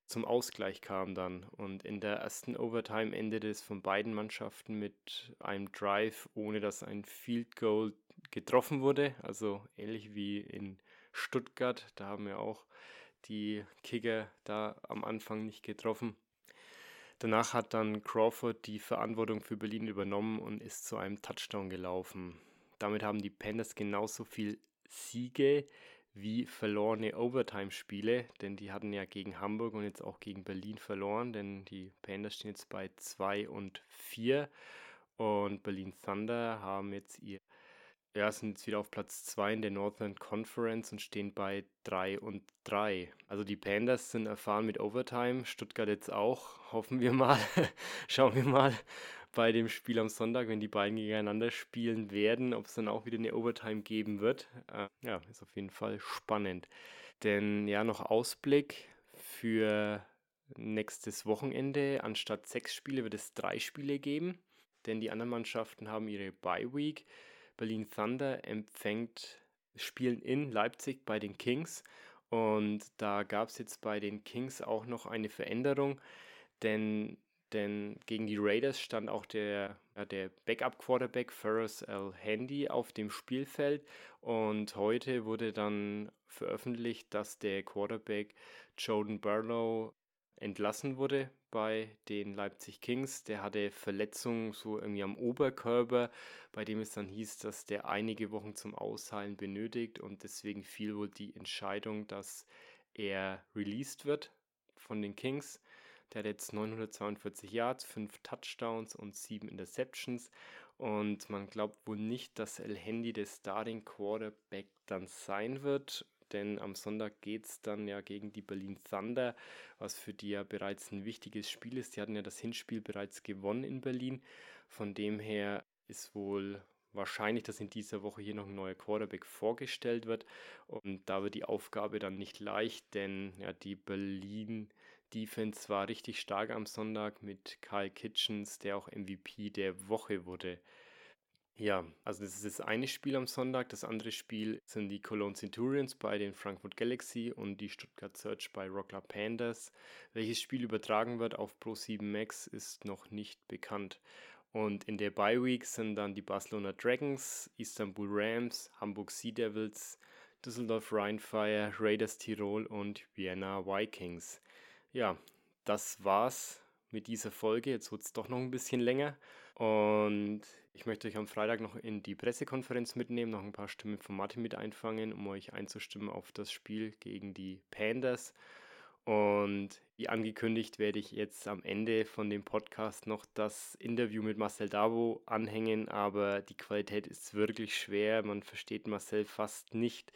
zum Ausgleich kam dann. Und in der ersten Overtime endete es von beiden Mannschaften mit einem Drive, ohne dass ein Field Goal getroffen wurde. Also ähnlich wie in Stuttgart. Da haben wir auch die Kicker da am Anfang nicht getroffen. Danach hat dann Crawford die Verantwortung für Berlin übernommen und ist zu einem Touchdown gelaufen. Damit haben die Panthers genauso viel Siege wie verlorene Overtime-Spiele, denn die hatten ja gegen Hamburg und jetzt auch gegen Berlin verloren, denn die Panthers stehen jetzt bei 2 und 4 und Berlin Thunder haben jetzt ihr ja, sind jetzt wieder auf Platz 2 in der Northern Conference und stehen bei 3 und 3. Also die Pandas sind erfahren mit Overtime, Stuttgart jetzt auch, hoffen wir mal. Schauen wir mal bei dem Spiel am Sonntag, wenn die beiden gegeneinander spielen werden, ob es dann auch wieder eine Overtime geben wird. Äh, ja, ist auf jeden Fall spannend. Denn ja, noch Ausblick für nächstes Wochenende. Anstatt sechs Spiele wird es drei Spiele geben, denn die anderen Mannschaften haben ihre Bye Week. Berlin Thunder empfängt Spielen in Leipzig bei den Kings. Und da gab es jetzt bei den Kings auch noch eine Veränderung, denn, denn gegen die Raiders stand auch der, der Backup-Quarterback Ferris L. Handy auf dem Spielfeld. Und heute wurde dann veröffentlicht, dass der Quarterback Jordan Barlow entlassen wurde bei den Leipzig Kings. Der hatte Verletzungen so irgendwie am Oberkörper, bei dem es dann hieß, dass der einige Wochen zum Ausheilen benötigt und deswegen fiel wohl die Entscheidung, dass er released wird von den Kings. Der hat jetzt 942 Yards, 5 Touchdowns und 7 Interceptions. Und man glaubt wohl nicht, dass El Handy der Starting Quarterback dann sein wird denn am Sonntag geht es dann ja gegen die Berlin Thunder, was für die ja bereits ein wichtiges Spiel ist. Die hatten ja das Hinspiel bereits gewonnen in Berlin. Von dem her ist wohl wahrscheinlich, dass in dieser Woche hier noch ein neuer Quarterback vorgestellt wird. Und da wird die Aufgabe dann nicht leicht, denn ja, die Berlin Defense war richtig stark am Sonntag mit Kyle Kitchens, der auch MVP der Woche wurde. Ja, also das ist das eine Spiel am Sonntag. Das andere Spiel sind die Cologne Centurions bei den Frankfurt Galaxy und die Stuttgart Search bei Rockler Panthers. Welches Spiel übertragen wird auf Pro7 Max ist noch nicht bekannt. Und in der Bye Week sind dann die Barcelona Dragons, Istanbul Rams, Hamburg Sea Devils, Düsseldorf Rheinfire, Raiders Tirol und Vienna Vikings. Ja, das war's mit dieser Folge. Jetzt wird es doch noch ein bisschen länger. Und ich möchte euch am Freitag noch in die Pressekonferenz mitnehmen, noch ein paar Stimmen von Martin mit einfangen, um euch einzustimmen auf das Spiel gegen die Pandas. Und wie angekündigt werde ich jetzt am Ende von dem Podcast noch das Interview mit Marcel Dabo anhängen, aber die Qualität ist wirklich schwer. Man versteht Marcel fast nicht.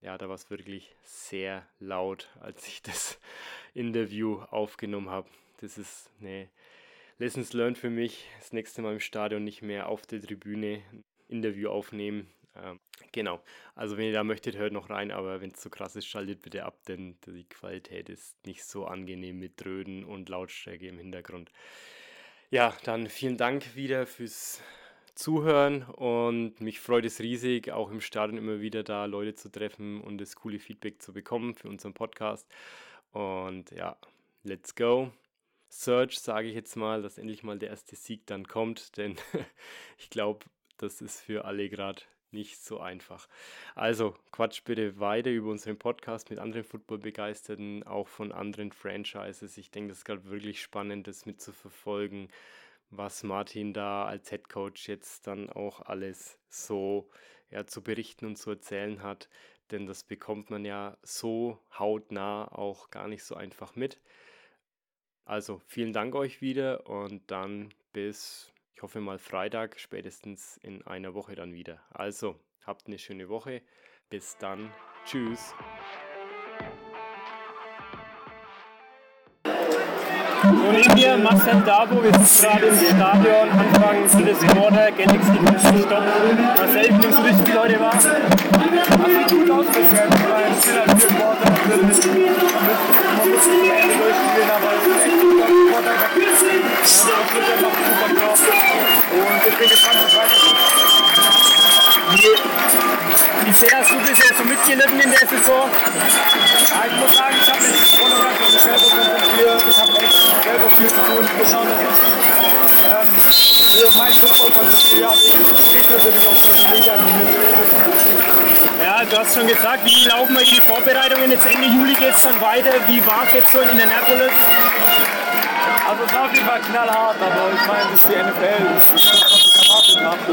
Ja, da war es wirklich sehr laut, als ich das Interview aufgenommen habe. Das ist eine Lessons learned für mich. Das nächste Mal im Stadion nicht mehr auf der Tribüne ein Interview aufnehmen. Ähm, genau. Also wenn ihr da möchtet, hört noch rein, aber wenn es zu so krass ist, schaltet bitte ab, denn die Qualität ist nicht so angenehm mit Dröden und Lautstärke im Hintergrund. Ja, dann vielen Dank wieder fürs Zuhören und mich freut es riesig, auch im Stadion immer wieder da Leute zu treffen und das coole Feedback zu bekommen für unseren Podcast. Und ja, let's go. Search, sage ich jetzt mal, dass endlich mal der erste Sieg dann kommt, denn ich glaube, das ist für alle gerade nicht so einfach. Also quatsch bitte weiter über unseren Podcast mit anderen Football-Begeisterten, auch von anderen Franchises. Ich denke, das ist gerade wirklich spannend, das mitzuverfolgen, was Martin da als Head Coach jetzt dann auch alles so ja, zu berichten und zu erzählen hat. Denn das bekommt man ja so hautnah auch gar nicht so einfach mit. Also vielen Dank euch wieder und dann bis, ich hoffe mal Freitag, spätestens in einer Woche dann wieder. Also habt eine schöne Woche. Bis dann. Tschüss. Und neben mir Marcel Dabo, wir sind gerade im Stadion, Anfang des Quarter, Galaxy Stopp. Marcel, nimmst du das Spiel heute wahr? Das sieht gut aus bisher. Ich sind halt vier Quarter, man muss die Ende durchspielen, aber es ist echt gut dem Quarter. Das wird ja noch ein super Job. Und ich bin gespannt, was weitergeht. Wie sehr hast du bisher so mitgelitten in der Saison? Ja, ich muss sagen, ich habe mich voll und ganz auf mich selber konzentriert. Ich habe echt selber viel zu tun. Geschaut, dass ich ähm, mich auf meinen Football konzentriere. Ich kriege natürlich auch Social Media mit. Ja, du hast schon gesagt, wie laufen wir die Vorbereitungen? Jetzt Ende Juli geht es dann weiter. Wie war es jetzt so in Indianapolis? Also es war auf jeden Fall knallhart, aber ich meine, das ist die NFL. Ist erwartet habe.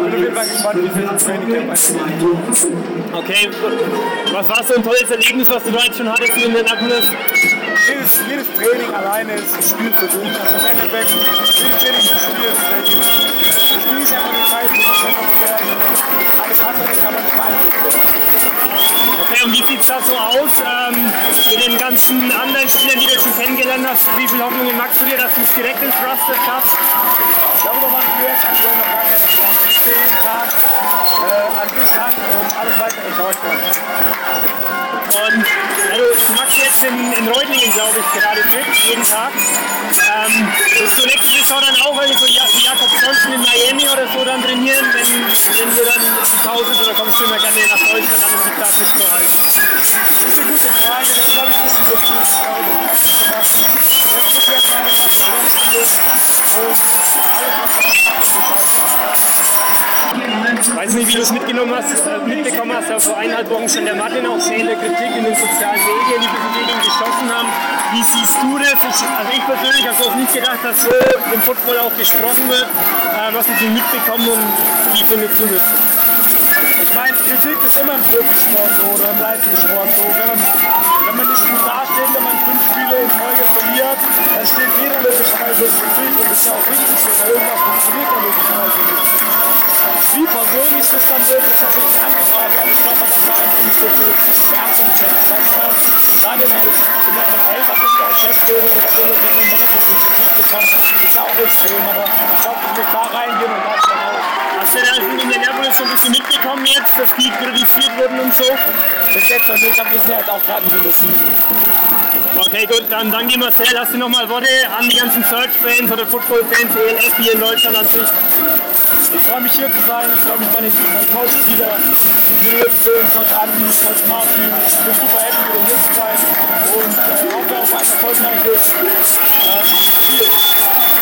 Und ich bin Fall gespannt, wie viel Training Camp einschlägt. Okay, was war so ein tolles Erlebnis, was du da jetzt schon hattest in Indianapolis? Jedes, jedes Training alleine ist ein Spiel für dich. Also im Endeffekt, jedes Training ist ein Spiel. Das Spiel ist einfach die Zeit, die muss einfach werden. Alles andere kann man nicht beeinflussen. Okay, und wie sieht es da so aus ähm, mit den ganzen anderen Spielern, die du schon kennengelernt hast? Wie viel Hoffnungen magst du dir, dass du es direkt ins Roster schaffst? Wir jetzt aktuell noch stehe jeden Tag äh, an an und alles weitere dann. Und also, du machst jetzt in, in Reutlingen, glaube ich, gerade fit, jeden Tag. Ähm, du nächste Saison dann auch irgendwie so Ja- Jakob Johnson in Miami oder so dann trainieren, wenn, wenn wir dann die Pause ist, oder kommst du immer gerne nach Deutschland dann, um dich da fit zu halten? Das ist eine gute Frage, das glaube ich ein bisschen so das ist zu machen. Muss ich jetzt Saison spielen und alles, was ich Ich weiß nicht, wie du es mitgenommen hast, äh, mitbekommen hast, aber vor eineinhalb Wochen schon der Martin auch der Kritik in den sozialen Medien, die ihn geschossen haben. Wie siehst du das? Ich, also ich persönlich habe auch nicht gedacht, dass so im Football auch gesprochen wird. Äh, was hast du mitbekommen und wie findest du das? Ich meine, Kritik ist immer im Profisport so oder im Leistungssport so. Wenn man, wenn man nicht gut dasteht, wenn man fünf Spiele in Folge verliert, dann steht jeder logischerweise in Kritik und das ist ja auch richtig so, weil irgendwas funktioniert ja logischerweise nicht. Wie persönlich das dann wird, ist natürlich eine andere Frage, aber ich glaube, man darf da einfach nicht so viel Beachtung schenken. Weißt du, was? gerade in der der NFL, was ich als Chef wäre oder was ich als General Manager für Kritik bekomme, ist ja auch extrem, aber ich glaube, ich muss da reingehen und das dann auch. Hast du das in Indianapolis so ein bisschen mitbekommen jetzt, dass die kritisiert wurden und so? Bis jetzt noch nicht, aber wir sind jetzt auch gerade nicht in der Season. Okay, gut, dann danke Marcel. Hast du nochmal Worte an die ganzen Search-Fans oder Football-Fans, ELF hier in Deutschland an sich? Ich freue mich hier zu sein, ich freue mich meine, meine Coaches wieder hier zu sehen, Coach Andi, Coach Martin. Ich bin super happy wieder hier zu sein und äh, hoffe auf ein erfolgreiches äh, Spiel.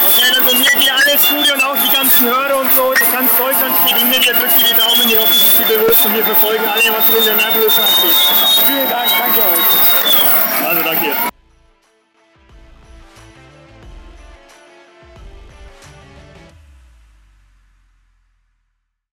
Okay, dann von mir dir alles Gute und auch die ganzen Hörer und so. Ganz Deutschland steht hinter dir, drückt dir die Daumen, ich hoffe, dass die bewusst und wir verfolgen alle, was in der Nablus abgeht. Vielen Dank, danke euch. Also danke.